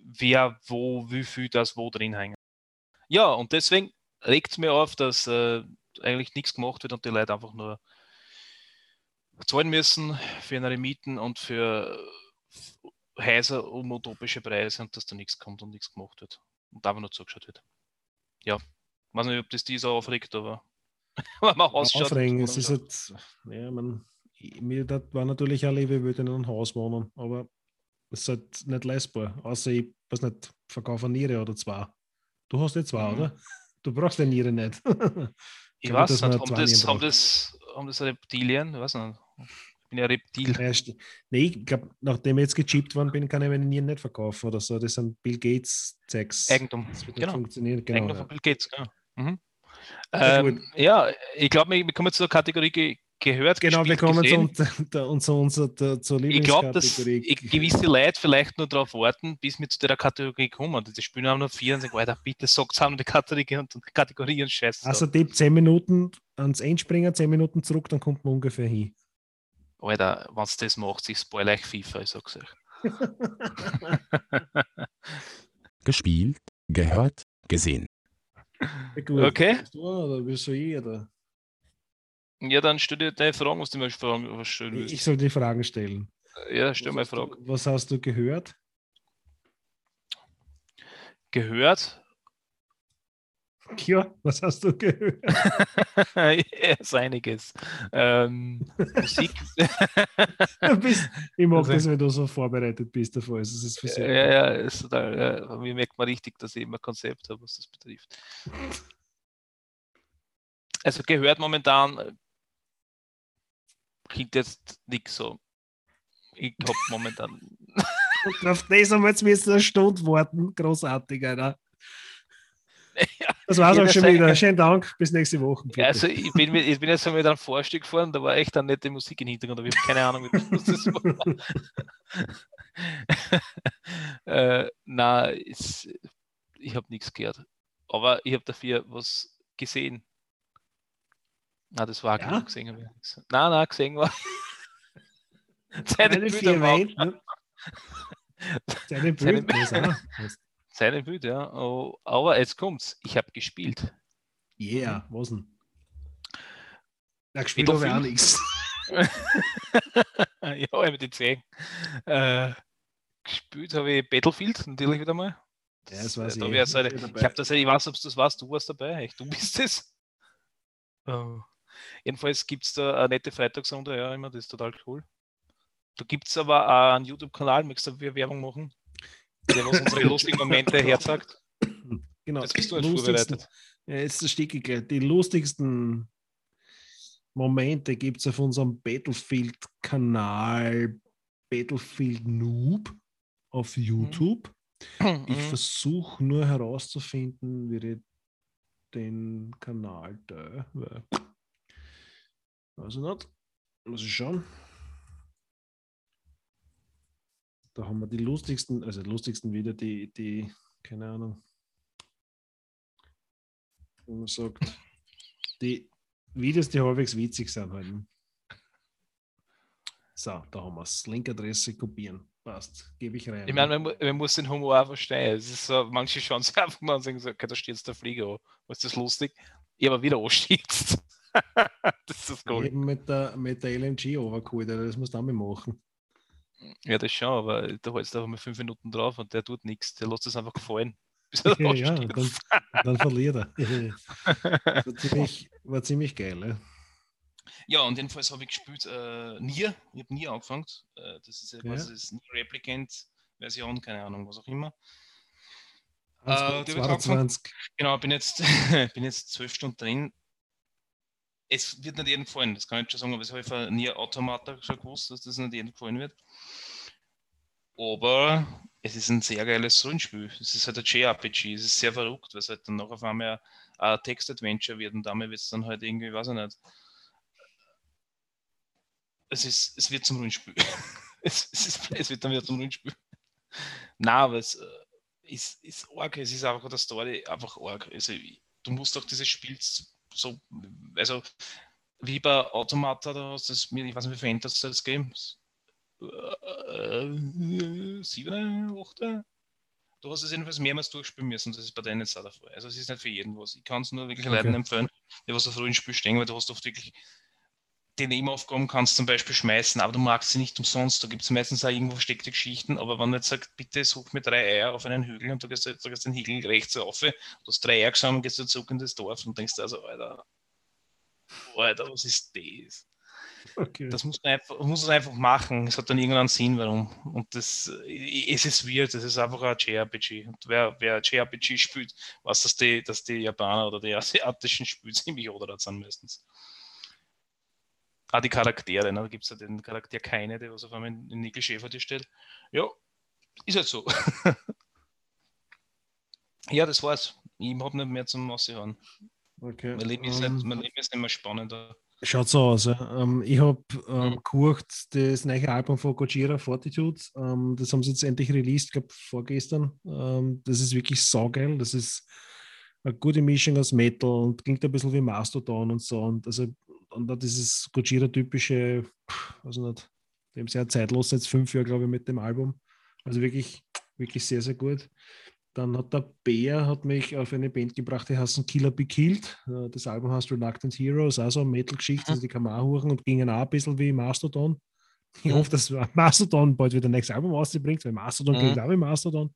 wer, wo, wie viel das wo drin hängt. Ja, und deswegen regt es mir auf, dass äh, eigentlich nichts gemacht wird und die Leute einfach nur zahlen müssen für ihre Mieten und für Häuser um utopische Preise und dass da nichts kommt und nichts gemacht wird. Und einfach nur zugeschaut wird. Ja, weiß nicht, ob das die so aufregt, aber wenn man ausschaut. Aufregen, es man ist halt, ja, man, ich- mir das war natürlich alle, ich würde in einem Haus wohnen, aber es ist halt nicht leistbar. Außer ich weiß nicht, verkaufe eine Niere oder zwei. Du hast ja zwei, Mhm. oder? Du brauchst eine Niere nicht. Ich weiß nicht, haben das, haben, das, haben das Reptilien? Ich weiß nicht. Ich bin ja Reptil. Ja, nee, ich glaube, nachdem ich jetzt gechippt worden bin, kann ich meine Nieren nicht verkaufen oder so. Das sind Bill Gates Zeugs. Eigentum. Das wird Genau. funktionieren. Genau, Eigentum ja. von Bill Gates, genau. Mhm. Ja, Ähm, ja, ich glaube, wir kommen zur Kategorie gehört. genau wir gespielt, kommen gesehen. zu, unser- unser, unser, der- zur Ich glaube, dass gewisse Leute vielleicht nur darauf warten, bis wir zu der Kategorie kommen. Die spielen haben nur vier und sagen, Alter, bitte sagt zusammen die Kategorie und Kategorie und Scheiß. Also die 10 Minuten ans Endspringen, 10 Minuten zurück, dann kommt man ungefähr hin. Alter, wenn es das macht, ich spoil euch FIFA, ich sag's euch. Gespielt, gehört, gesehen. Gut. Okay. Willst du Oder du ich? Ja, dann stell dir deine Fragen, was du mir fragen was stellen willst. Ich soll die Fragen stellen. Ja, stell mal eine was, hast Frage. du, was hast du gehört? Gehört? Ja, was hast du gehört? ja, ist einiges. Ähm, Musik. Bist, ich mag Also- das, wenn du so vorbereitet bist davor. Es ist für ja, sehr ja, ist total, ja, mir merkt man richtig, dass ich immer ein Konzept habe, was das betrifft. Also gehört momentan klingt jetzt nichts so. Ich habe momentan. Und auf das haben wir jetzt müssen eine Stunde warten. Großartig, Alter. Ja, Das war's auch schon wieder. Schönen Dank. Bis nächste Woche. bitte. also ich bin, ich bin jetzt mit einem Vorstück gefahren, da war echt eine nette Musik im Hintergrund, aber ich habe keine Ahnung, wie das das war. äh, na, es, ich habe nichts gehört. Aber ich habe dafür was gesehen. Na, das war Ja? genug gesehen. Ich. Nein, nein, gesehen war. Seine waren- Welt, ne? Seine auch. Seine Bilder, ja. Oh, aber jetzt kommt's. Ich habe gespielt. Yeah, was denn? Ja, gespielt habe ich auch nichts. ja, ich gesehen. Äh, gespielt habe ich Battlefield natürlich wieder mal. Ja, das weiß da ich. halt, Ich ich dabei. habe das, ich weiß, ob das warst, du warst dabei, echt, du bist es. Oh. Jedenfalls gibt es da eine nette Freitagsrunde, ja, immer, das ist total cool. Da gibt es aber auch einen YouTube-Kanal, möchtest du Werbung machen? Der was unsere lustigen Momente herzagt. Genau. Das bist du jetzt lustigsten- vorbereitet. Ja, jetzt das Stick gleich. Die lustigsten Momente gibt es auf unserem Battlefield-Kanal Battlefield Noob auf YouTube. Ich Mhm. versuche nur herauszufinden, wie ich den Kanal da. Weiß ich nicht. Muss ich schauen. Da haben wir die lustigsten, also die lustigsten wieder, die, die, keine Ahnung. Wie man sagt, die Videos, die halbwegs witzig sind halt. So, da haben wir es. Linkadresse kopieren. Passt. Gebe ich rein. Ich meine, man, man muss den Humor auch verstehen. Es ist so, manche schauen sich einfach mal und sagen so, okay, da steht jetzt der Flieger an. Was ist das lustig? Ich aber wieder anstehst. das ist cool. habe mit der, mit der LMG Alter, das auch mal machen. Ja, das schon, aber da hältst du einfach mal fünf Minuten drauf und der tut nichts. Der lässt es einfach fallen. Ja, ja dann, dann verliert er. war, ziemlich, war ziemlich geil. Ja, ja und jedenfalls habe ich gespielt äh, Nier. Ich habe nie angefangen. Äh, das ist ja quasi das Nier Replicant-Version, keine Ahnung, was auch immer. Äh, 22. Genau, bin jetzt, bin jetzt zwölf Stunden drin. Es wird nicht jedem gefallen, das kann ich schon sagen, aber es habe ich von Nier Automata schon gewusst, dass das nicht jedem gefallen wird. Aber es ist ein sehr geiles Rollenspiel. Es ist halt ein JRPG, es ist sehr verrückt, weil es halt dann noch auf einmal ein Text-Adventure wird und damit wird es dann halt irgendwie, weiß ich nicht. Es, ist, es wird zum Rollenspiel. es, es, ist, es wird dann wieder zum Rollenspiel. Na, aber es äh, ist, ist arg, es ist einfach eine Story, einfach arg. Also, du musst auch dieses Spiel so, also wie bei Automata, da hast du das, ich weiß nicht, wie verändert das Game? äh, sieben, acht. Du hast es jedenfalls mehrmals durchspielen müssen, das ist bei der Fall. Also es ist nicht für jeden was. Ich kann es nur wirklich okay. Leuten empfehlen, die was auf frühen Spiel stehen, weil du hast oft wirklich die Nebenaufgaben kannst zum Beispiel schmeißen, aber du magst sie nicht umsonst. Da gibt es meistens auch irgendwo versteckte Geschichten, aber wenn du jetzt sagst, bitte such mir drei Eier auf einen Hügel und du gehst, du gehst den Hügel rechts rauf, du hast drei Eier gesammelt, gehst du zurück in das Dorf und denkst also, Alter, Alter, was ist das? Okay. Das muss man, einfach, muss man einfach machen. Es hat dann irgendeinen Sinn, warum. Und das, es ist weird, es ist einfach ein JRPG. Und wer, wer JRPG spielt, weiß, dass die, dass die Japaner oder die asiatischen Spiele ziemlich oder sind meistens. Ah, die Charaktere, ne? da gibt es ja den Charakter keine, der was auf einmal in Nickel Schäfer die steht. Ja, ist halt so. ja, das war's. Ich habe nicht mehr zum Aussehen. Okay. Mein Leben, ist um, nicht, mein Leben ist nicht mehr spannender. Schaut so aus. Ja. Ähm, ich habe ähm, mhm. gehört, das neue Album von Gojira Fortitude. Ähm, das haben sie jetzt endlich released, glaube vorgestern. Ähm, das ist wirklich saugeil. Das ist eine gute Mischung aus Metal und klingt ein bisschen wie Mastodon und so. Und also und da dieses Gojira-typische, also nicht, dem sehr zeitlos, jetzt fünf Jahre, glaube ich, mit dem Album. Also wirklich, wirklich sehr, sehr gut. Dann hat der Bär hat mich auf eine Band gebracht, die heißt Killer Be Killed. Äh, das Album heißt Reluctant Heroes, also eine Metal-Geschichte, also die kann man auch hören und gingen auch ein bisschen wie Mastodon. Ich hoffe, dass Mastodon bald wieder ein nächstes Album rausbringt, weil Mastodon mhm. klingt auch wie Mastodon.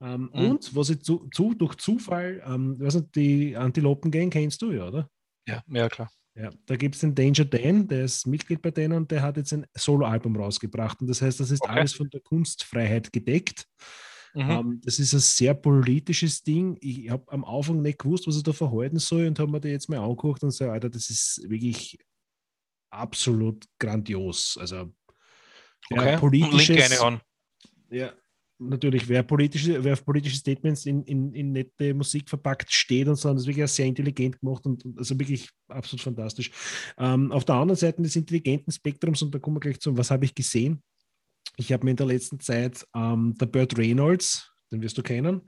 Ähm, mhm. Und was ich zu, zu, durch Zufall, ähm, weiß nicht, die Antilopen Gang kennst du ja, oder? Ja, ja klar. Ja, da gibt es den Danger Dan, der ist Mitglied bei denen und der hat jetzt ein Soloalbum rausgebracht. Und das heißt, das ist okay. alles von der Kunstfreiheit gedeckt. Mhm. Um, das ist ein sehr politisches Ding. Ich habe am Anfang nicht gewusst, was ich da verhalten soll und habe mir da jetzt mal angeguckt und sage, Alter, das ist wirklich absolut grandios. Also okay. politisches, ja, natürlich, wer politische, wer auf politische Statements in, in, in nette Musik verpackt steht und so, das ist wirklich sehr intelligent gemacht und, also wirklich absolut fantastisch. Ähm, auf der anderen Seite des intelligenten Spektrums, und da kommen wir gleich zu, was habe ich gesehen? Ich habe mir in der letzten Zeit ähm, der Burt Reynolds, den wirst du kennen,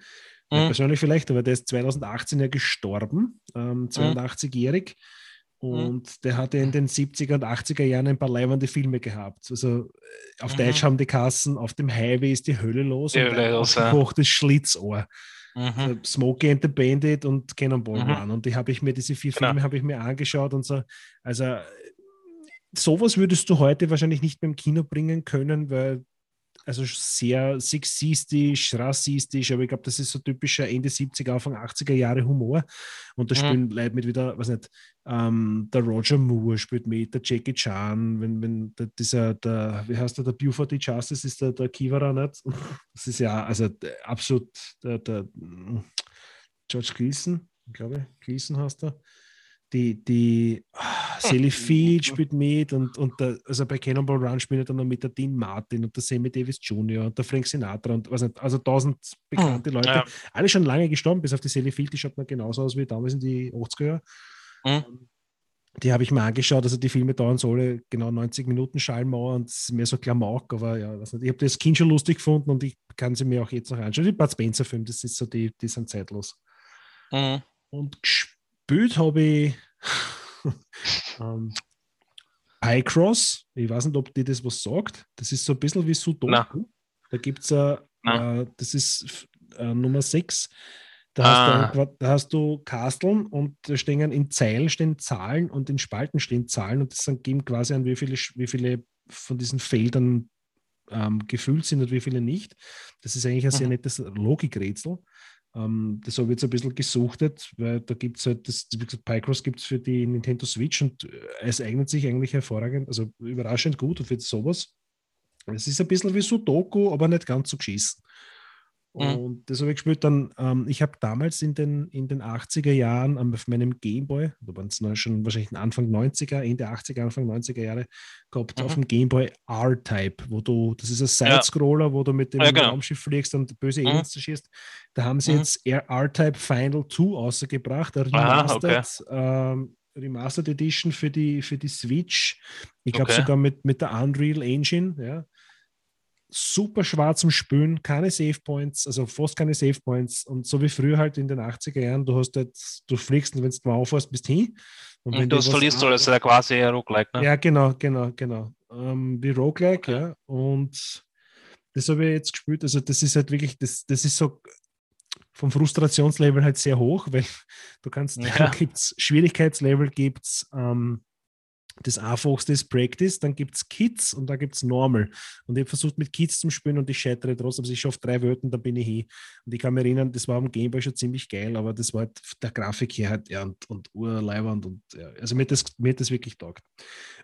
mhm. persönlich vielleicht, aber der ist 2018 ja gestorben, ähm, 82-jährig. Mhm. Und mhm. der hatte in den 70er und 80er Jahren ein paar leibende Filme gehabt. Also äh, auf mhm. Deutsch haben die Kassen, auf dem Highway ist die Hölle los die und Hölle los, ja. Schlitzohr. Mhm. Smokey and the Bandit und Cannonball mhm. Run. Und die habe ich mir, diese vier genau. Filme habe ich mir angeschaut und so. Also sowas würdest du heute wahrscheinlich nicht mehr im Kino bringen können, weil also sehr sexistisch, rassistisch, aber ich glaube, das ist so typischer Ende 70er, Anfang 80er Jahre Humor. Und da mhm. spielen Leute mit wieder, was nicht, ähm, der Roger Moore spielt mit, der Jackie Chan, wenn, wenn der, dieser, der, wie heißt der, der Buford Justice ist der, der Kivara nicht. Das ist ja, also absolut der, der George Gleason, ich glaube, Gleason heißt er die, die ah, Sally Field spielt mit und, und der, also bei Cannonball Run spielt er dann noch mit der Dean Martin und der Sammy Davis Jr. und der Frank Sinatra und was nicht, also tausend bekannte Leute. Ja. Alle schon lange gestorben, bis auf die Sally Field, die schaut noch genauso aus wie damals in die 80er Jahre. Mhm. Die habe ich mir angeschaut, also die Filme dauern so alle genau 90 Minuten Schallmauer und es ist mehr so Klamauk, aber ja, was nicht. ich habe das Kind schon lustig gefunden und ich kann sie mir auch jetzt noch anschauen. Die Bud Spencer-Film, das ist so, die, die sind zeitlos. Mhm. Und gespielt gespielt habe ich ähm, Pycross. Ich weiß nicht, ob dir das was sagt. Das ist so ein bisschen wie Sudoku. Da gibt es, äh, äh, das ist äh, Nummer 6. Da, ah. hast du, da hast du Kasteln und da stehen in Zeilen stehen Zahlen und in Spalten stehen Zahlen und das dann geben quasi an, wie viele, wie viele von diesen Feldern ähm, gefüllt sind und wie viele nicht. Das ist eigentlich ein sehr Mhm. nettes Logikrätsel. Ähm, das habe ich jetzt ein bisschen gesuchtet, weil da gibt es halt, das, wie gesagt, Picross gibt es für die Nintendo Switch und äh, es eignet sich eigentlich hervorragend, also überraschend gut für sowas. Es ist ein bisschen wie Sudoku, aber nicht ganz so geschissen. Mhm. Und das habe ich gespielt dann, ähm, ich habe damals in den, in den 80er Jahren ähm, auf meinem Gameboy, da waren es schon wahrscheinlich Anfang 90er, Ende 80er, Anfang 90er Jahre, gehabt Mhm. auf dem Gameboy R-Type, wo du, das ist ein Ja. Side-Scroller, wo du mit dem Ja, genau. Raumschiff fliegst und böse Mhm. Aliens zerschießt. Da haben sie Mhm. jetzt R-Type Final 2 ausgebracht, eine Aha, Remastered, ähm, Remastered Edition für die, für die Switch. Ich glaube Okay. sogar mit, mit der Unreal Engine, ja super schwer zum Spülen, keine Save Points, also fast keine Save Points. Und so wie früher halt in den 80er Jahren, du hast halt, du fliegst und wenn du mal auffährst, bist hin. Und wenn Und du verlierst ist ja quasi ein Roguelike, ne? Ja, genau, genau, genau. Ähm, wie Roguelike, Okay. ja. Und das habe ich jetzt gespielt. Also, das ist halt wirklich, das, das ist so vom Frustrationslevel halt sehr hoch, weil du kannst, Ja. gibt's Schwierigkeitslevel, gibt es ähm, das einfachste ist Practice, dann gibt es Kids und dann gibt es Normal. Und ich habe versucht mit Kids zu spielen und ich scheitere trotzdem. Also ich schaffe drei Wörter, dann bin ich hin. Und ich kann mich erinnern, das war am Gameboy schon ziemlich geil, aber das war halt der Grafik hier halt, ja, und, und urleibernd und ja, also mir hat das, mir hat das wirklich taugt.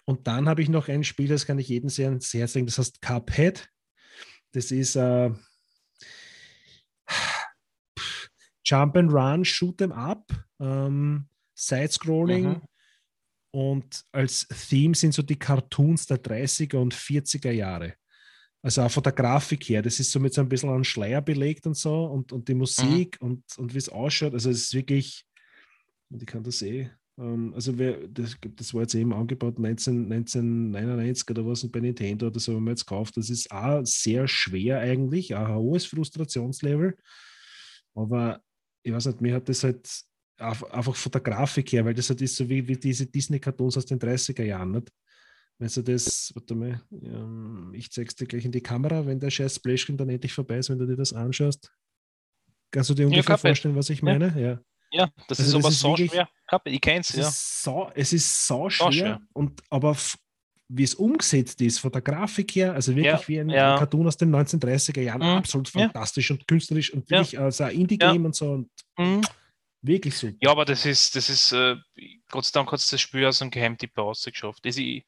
Und dann habe ich noch ein Spiel, das kann ich jedem sehr ans Herz legen, das heißt Cuphead. Das ist äh, Jump and Run, Shoot 'em Up, ähm, Side-Scrolling. Mhm. Und als Theme sind so die Cartoons der 30er und 40er Jahre. Also auch von der Grafik her, das ist so mit so ein bisschen an Schleier belegt und so und, und die Musik und, und wie es ausschaut. Also es ist wirklich, und ich kann das eh, ähm, also wer, das, das war jetzt eben angebaut 19, 1999 oder was bei Nintendo oder so, haben wir jetzt gekauft. Das ist auch sehr schwer eigentlich, auch ein hohes Frustrationslevel. Aber ich weiß nicht, mir hat das halt einfach von der Grafik her, weil das halt ist so wie, wie diese Disney-Cartoons aus den 30er Jahren, nicht? Wenn du das, warte mal, ähm, ich zeig's dir gleich in die Kamera, wenn der scheiß Splashscreen dann endlich vorbei ist, wenn du dir das anschaust. Kannst du dir ungefähr Cuphead. vorstellen, was ich Ja. meine? Ja. Ja, das Also ist das aber so schwer. Ich kenn's, Es ja. ist so, es ist so schwer, schwer. und aber wie es umgesetzt ist, von der Grafik her, also wirklich Ja, wie ein ja. Cartoon aus den 1930er Jahren, Mhm, absolut ja. fantastisch und künstlerisch und Ja. wirklich als ein Indie-Game und so und Mhm. Wirklich super. Ja, aber das ist, das ist, äh, Gott sei Dank hat es das Spiel aus einem Geheimtipp rausgeschafft. Es, i-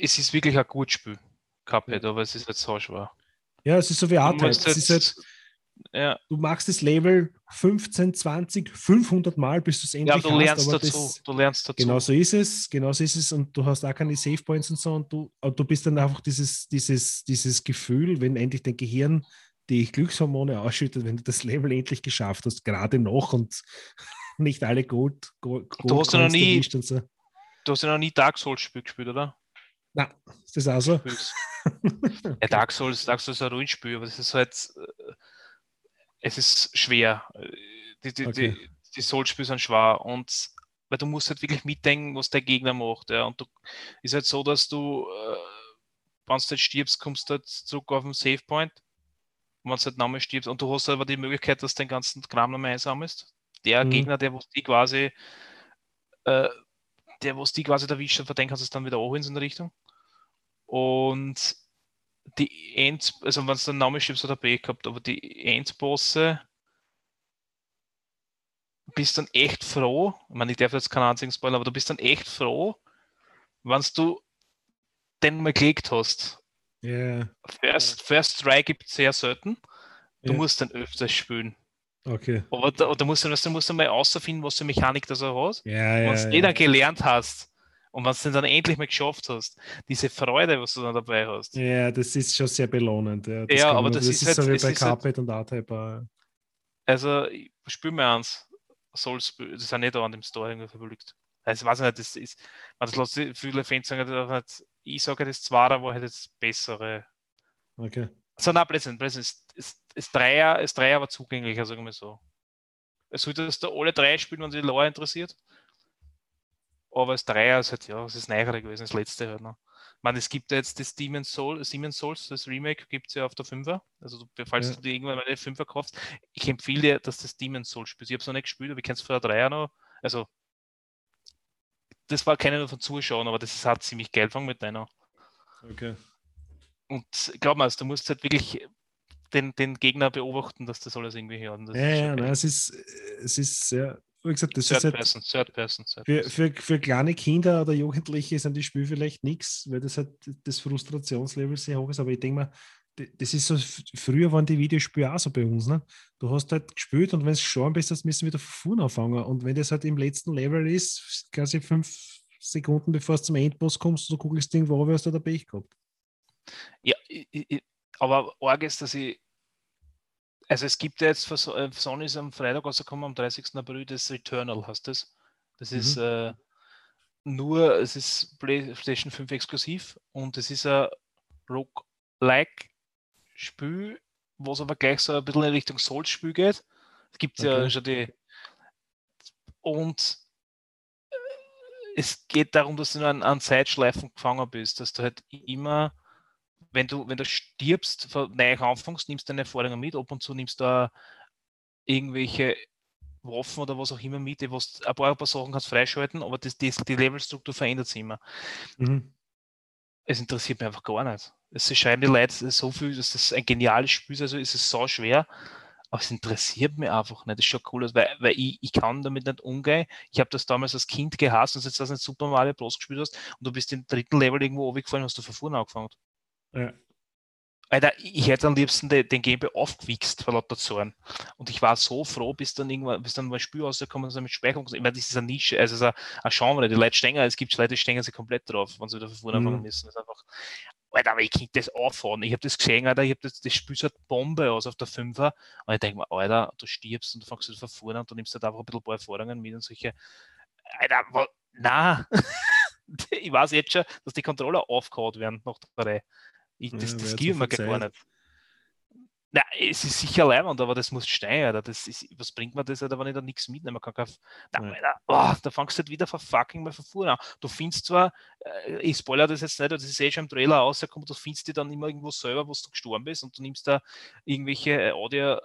es ist wirklich ein gutes Spiel, Cuphead, aber es ist nicht so schwer. Ja, es ist so wie Du Art ist halt, jetzt- ja, du machst das Level 15, 20, 500 Mal, bis du es ja, endlich du hast, lernst aber dazu. das, Du lernst dazu. Genau so ist es, genau so ist es und du hast auch keine Save Points und so und du, und du bist dann einfach dieses, dieses, dieses Gefühl, wenn endlich dein Gehirn die Glückshormone ausschüttet, wenn du das Level endlich geschafft hast, gerade noch und nicht alle Gold, Gold, Du hast ja noch nie- so. Du hast ja noch nie Dark Souls Spiel gespielt, oder? Na, ist das auch so? Ja, Dark Souls, Dark Souls ist ein Rollenspiel, aber das ist halt, äh, es ist schwer. Die, die, Okay. die, die Souls-Spiele sind schwer und weil du musst halt wirklich mitdenken, was der Gegner macht. Ja. Und du ist halt so, dass du, äh, wenn du halt stirbst, kommst du halt zurück auf den Save Point. Wenn du halt nochmal stirbst und du hast aber die Möglichkeit, dass du den ganzen Kram nochmal einsammelst. Der Mhm. Gegner, der was die quasi, äh, der was die quasi erwischt hat, dem kannst du es dann wieder so in der Richtung. Und die End, also wenn es dann Name stirbst, hat er Pech gehabt, aber die Endbosse bist dann echt froh, ich meine, ich darf jetzt keinen einzigen spoilern, aber du bist dann echt froh, wenn du den mal gelegt hast. Ja, First, First Try gibt es sehr selten. Du Ja. musst dann öfters spielen. okay. Aber da, da musst du, weißt du musst du mal außerfinden, was für Mechanik das auch hat. Ja, Wenn die ja. dann gelernt hast und wenn du den dann endlich mal geschafft hast, diese Freude, was du dann dabei hast. ja, das ist schon sehr belohnend. Ja, kann aber man- das ist so halt- wie es bei ist halt- Carpet und R-Type. auch. Also, ich spiel mir eins. Souls, das ist ja nicht an dem Store irgendwie verlegt. Also, weiß ich nicht, das ist, man das lässt viele Fans sagen, das hat, ich sage, das Zweier war halt das bessere. Okay. Also, nein, Blödsinn, Blödsinn, das, das, das Dreier, das Dreier war zugänglicher, sagen wir so. Es solltest du alle drei spielen, wenn sich die Lore interessiert. Aber das Dreier ist halt, ja, das ist neuere gewesen, das letzte halt noch. Ich meine, es gibt ja jetzt das Demon's Soul, Demon's Souls, das Remake gibt es ja auf der 5er. Also, falls Ja. du dir irgendwann mal eine 5er kaufst, ich empfehle dir, dass das Demon's Soul spielst. Ich habe es noch nicht gespielt, aber ich kenne es von der 3er noch. Also, das war keine nur von Zuschauern, aber das halt ziemlich geil. Fang mit deiner. Okay. Und glaub mal, du musst halt wirklich den, den Gegner beobachten, dass das alles irgendwie hören. Ja, ja, nein, es ist, es ist sehr, wie gesagt, das third ist halt person, third person, third für, für, für kleine Kinder oder Jugendliche sind die Spiele vielleicht nichts, weil das halt das Frustrationslevel sehr hoch ist, aber ich denke mal, das ist so, früher waren die Videospiele auch so bei uns, ne? Du hast halt gespielt und wenn es schon bist, dann müssen wir wieder von vorne anfangen. Und wenn das halt im letzten Level ist, quasi fünf Sekunden bevor es zum Endboss kommst, du googelst irgendwo, hast du da Pech gehabt. Ja, ich, ich, aber arg ist, dass ich also es gibt ja jetzt für äh, Sony ist am Freitag rausgekommen, am 30. April, das Returnal heißt das. Das mhm. ist äh, nur, es ist PlayStation 5 exklusiv und es ist ein Roguelike Spiel, was aber gleich so ein bisschen in Richtung Souls-Spiel geht. Es gibt okay. ja schon die. Und äh, es geht darum, dass du nur an, an Zeitschleifen gefangen bist, dass du halt immer, wenn du, wenn du stirbst, neu anfängst, nimmst du deine Erfahrungen mit, ab und zu nimmst du irgendwelche Waffen oder was auch immer mit, die was, ein, paar, ein paar Sachen kannst freischalten, aber das, das, die Levelstruktur verändert sich immer. Mhm. Es interessiert mich einfach gar nicht. Es schreiben die Leute so viel, dass das ein geniales Spiel ist, also ist es so schwer. Aber es interessiert mich einfach nicht. Das ist schon cool, weil, weil ich, ich kann damit nicht umgehen. Ich habe das damals als Kind gehasst und jetzt hast du nicht Super Mario Bros. gespielt hast und du bist im dritten Level irgendwo runtergefallen hast du von vorne angefangen. Ja. Alter, ich hätte am liebsten den, den Gameboy aufgewichst vor lauter Zorn. Und ich war so froh, bis dann irgendwann, bis dann mal ein Spiel rausgekommen ist mit Speicherung. Ich meine, das ist eine Nische, also es ist ein Genre. Die Leute stehen, es gibt Leute, die stehen sich komplett drauf, wenn sie wieder von vorne mhm. anfangen müssen. Das ist einfach, Alter, aber ich kann das auffahren. Ich habe das gesehen, Alter, ich habe das, das Spiel so eine Bombe aus auf der Fünfer. Und ich denke mir, Alter, du stirbst und du fängst wieder von vorne und du nimmst halt einfach ein bisschen ein paar Erfahrungen mit und solche, Alter, na, ich weiß jetzt schon, dass die Controller aufgehauen werden nach der Reihe. Ich, das ja, das gibt mir gar nicht. Na, es ist sicher leibend, aber das muss steuern. Das ist, was bringt mir das, wenn ich da nichts mitnehmen kann? Na, ja. Alter, oh, da fangst du halt wieder von fucking mal von vorne an. Du findest zwar, äh, ich spoilere das jetzt nicht, das ist eh schon im Trailer rausgekommen, du findest dir dann immer irgendwo selber, wo du gestorben bist und du nimmst da irgendwelche äh, Audio-Spuren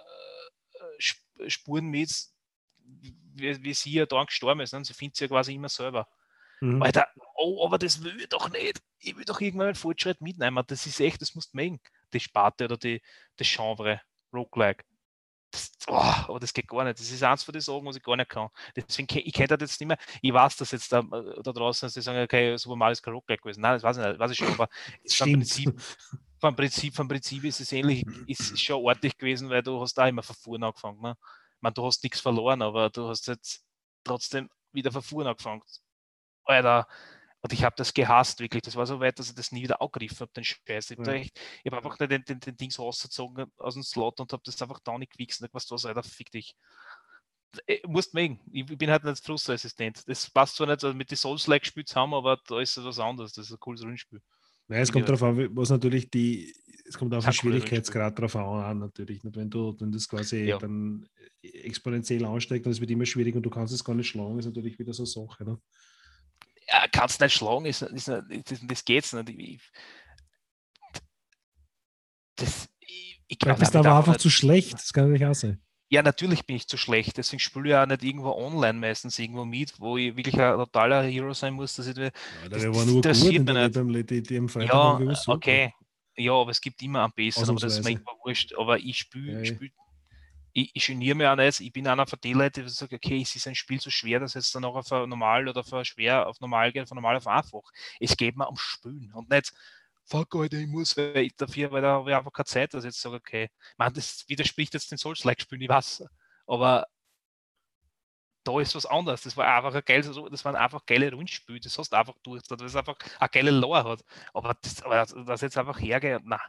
äh, mit, wie, wie sie ja da gestorben ist. Ne? Sie findet sie ja quasi immer selber. Mhm. Alter, oh, aber das will ich doch nicht. Ich will doch irgendwann einen Fortschritt mitnehmen. Das ist echt, das musst du mögen. Die Sparte oder die, das Genre, Roguelike. Das, oh, aber das geht gar nicht. Das ist eins von den Sachen, was ich gar nicht kann. Deswegen, ich kenne das jetzt nicht mehr. Ich weiß, dass jetzt da, äh, da draußen, dass die sagen, okay, Super Mario ist kein Roguelike gewesen. Nein, das weiß ich nicht, weiß ich schon, aber vom Prinzip, vom, Prinzip, vom Prinzip ist es ähnlich, ist schon ordentlich gewesen, weil du hast da immer vorne angefangen. Ne? Ich meine, du hast nichts verloren, aber du hast jetzt trotzdem wieder vorne angefangen. Alter. Und ich habe das gehasst, wirklich. Das war so weit, dass ich das nie wieder aufgegriffen habe, den Scheiß. Ich habe ja. hab einfach den, den, den Dings rausgezogen aus dem Slot und habe das einfach da nicht gewichst. Was du, Alter, fick dich. Ich äh, musst mögen. Ich bin halt nicht frustresistent. Das passt zwar nicht, also mit den Souls-like gespielt haben, aber da ist es was anderes. Das ist ein cooles Rollenspiel. Nein, es kommt darauf an, was natürlich die, es kommt auf den Schwierigkeitsgrad drauf an, natürlich. Wenn du, wenn das quasi ja. dann exponentiell ansteigt, dann ist es immer schwierig und du kannst es gar nicht schlagen, ist natürlich wieder so eine Sache. Ne? Kannst nicht schlagen, ist, ist, ist, das geht's nicht. Ich, das, ich, ich du bist aber einfach nicht, zu schlecht, das kann nicht auch sein. Ja, natürlich bin ich zu schlecht, deswegen spiele ich auch nicht irgendwo online meistens irgendwo mit, wo ich wirklich ein totaler Hero sein muss, dass ich ja, das, nur das gut, nicht. Die, die, die ja, okay. Ja, aber es gibt immer einen besseren, aber das ist mir wurscht. Aber ich spiele ja, spiel ich, ich geniere mich auch nicht. Ich bin einer von den Leuten, die sagen, okay, es ist ein Spiel so schwer, dass es dann auch auf normal oder auf schwer auf normal geht, von normal auf einfach. Es geht mir um Spülen und nicht, fuck, Alter, ich muss weil ich dafür, weil da habe ich einfach keine Zeit, dass ich jetzt sage, okay, man, das widerspricht jetzt den Souls-like-Spielen, ich weiß. Aber da ist was anderes. Das war einfach ein geiles, das waren einfach geile Rundspiele. Das hast du einfach durch, dass es einfach eine geile Lore hat. Aber das, aber das jetzt einfach hergeht, na.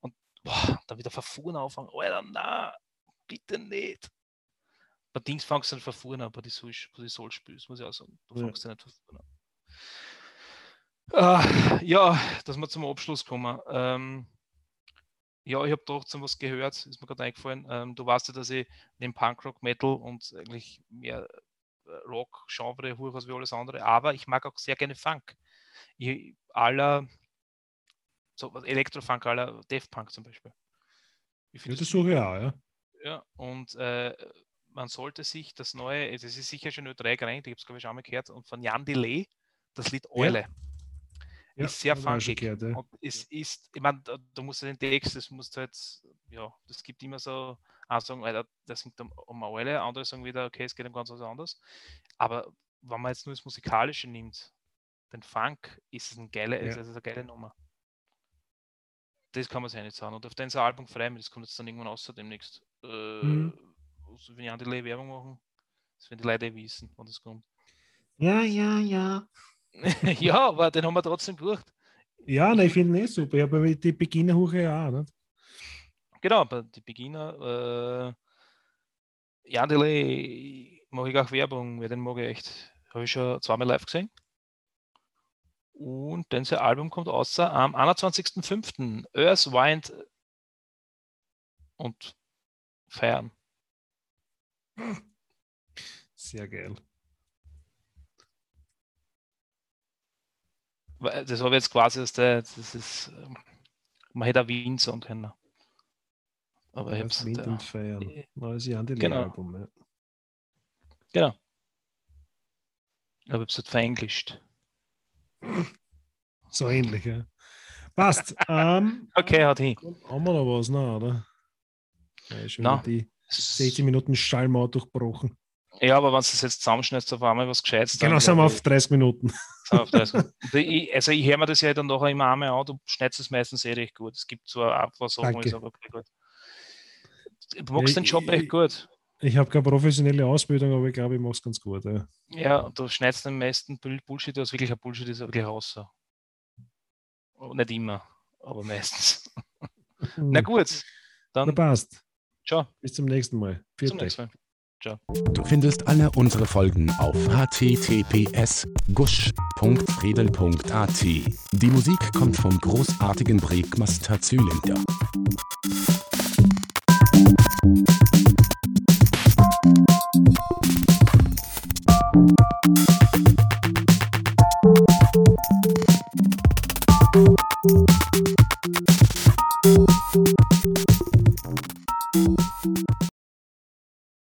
Und boah, dann wieder verfuhren anfangen, Alter, na, bitte nicht. Bei Dings fangst du nicht vorne an, bei die Soul, bei die Soul spielst, muss ich auch sagen. Du fangst ja. nicht vorne an. Uh, ja, dass wir zum Abschluss kommen. Ähm, ja, ich habe trotzdem was gehört, ist mir gerade eingefallen. Ähm, du weißt ja, dass ich neben Punkrock, Metal und eigentlich mehr äh, Rock-Genre hure als wie alles andere, aber ich mag auch sehr gerne Funk. Ich, aller, so Elektrofunk, aller Death Punk zum Beispiel. Ich ja, das suche ich auch, ja. Ja, und äh, man sollte sich das neue, das ist sicher schon nur drei gerankt, ich habe es glaube ich schon mal gehört, und von Jan Delay, das Lied Eule. Ja. Ja, ist sehr funkig. gehört, ja. Und es ist, ich meine, da, da musst du den Text, das musst du halt, ja, das gibt immer so, eine sagen, Alter, der singt um, um alle, andere sagen wieder, okay, es geht um ganz was anderes. Aber wenn man jetzt nur das Musikalische nimmt, den Funk, ist es ein geile, Ja. ist es eine geile Nummer. Das kann man sich ja nicht sagen. Und auf den Album freuen, das kommt jetzt dann irgendwann außer demnächst. Äh, Mhm. also wenn die andere Werbung machen, das werden die Leute eh wissen, wann das kommt. Ja, ja, ja. ja, aber den haben wir trotzdem durch. Ja, nein, ich finde ihn eh super. Ich habe die Beginner hoch ja auch. Nicht? Genau, bei die Beginner. Äh, Yandele mache ich auch Werbung, weil den mag ich echt. Habe ich schon zweimal live gesehen. Und dann sein Album kommt außer am 21.05. Earth, Wind und Feiern. Sehr geil. Weil Das habe ich jetzt quasi, dass der, das ist, ähm, man hätte auch Wien sagen können. Aber ich hab's, Wind äh, und Feiern. Neues Jahr die Genau. Album. Ja. genau. Aber ich habe es halt verenglischt. So ähnlich, ja. Passt. ähm, Okay, hat hin. haben wir noch was, noch, oder? Ja, schon Na. die 60 Minuten Schallmauer durchbrochen. Ja, aber wenn du es jetzt zusammenschneidest, auf einmal was Gescheites. dann Genau, sind wir auf 30 Minuten. auf 30 Minuten. Und ich, also ich höre mir das ja dann nachher immer einmal an, du schneidest es meistens eh recht gut. Es gibt zwar ich Danke. sage, okay, gut. Du machst den Job echt gut. Ich habe keine professionelle Ausbildung, aber ich glaube, ich mache es ganz gut. Ja. Ja, du schneidest den meisten Bull- Bullshit, was wirklich ein Bullshit ist, wirklich raus. Nicht immer, aber meistens. Na gut, Na dann passt. Ciao. Bis zum nächsten Mal. Zum Viert euch. nächsten Mal. Du findest alle unsere Folgen auf https gusch.fredel.at. Die Musik kommt vom großartigen Breakmaster Zylinder.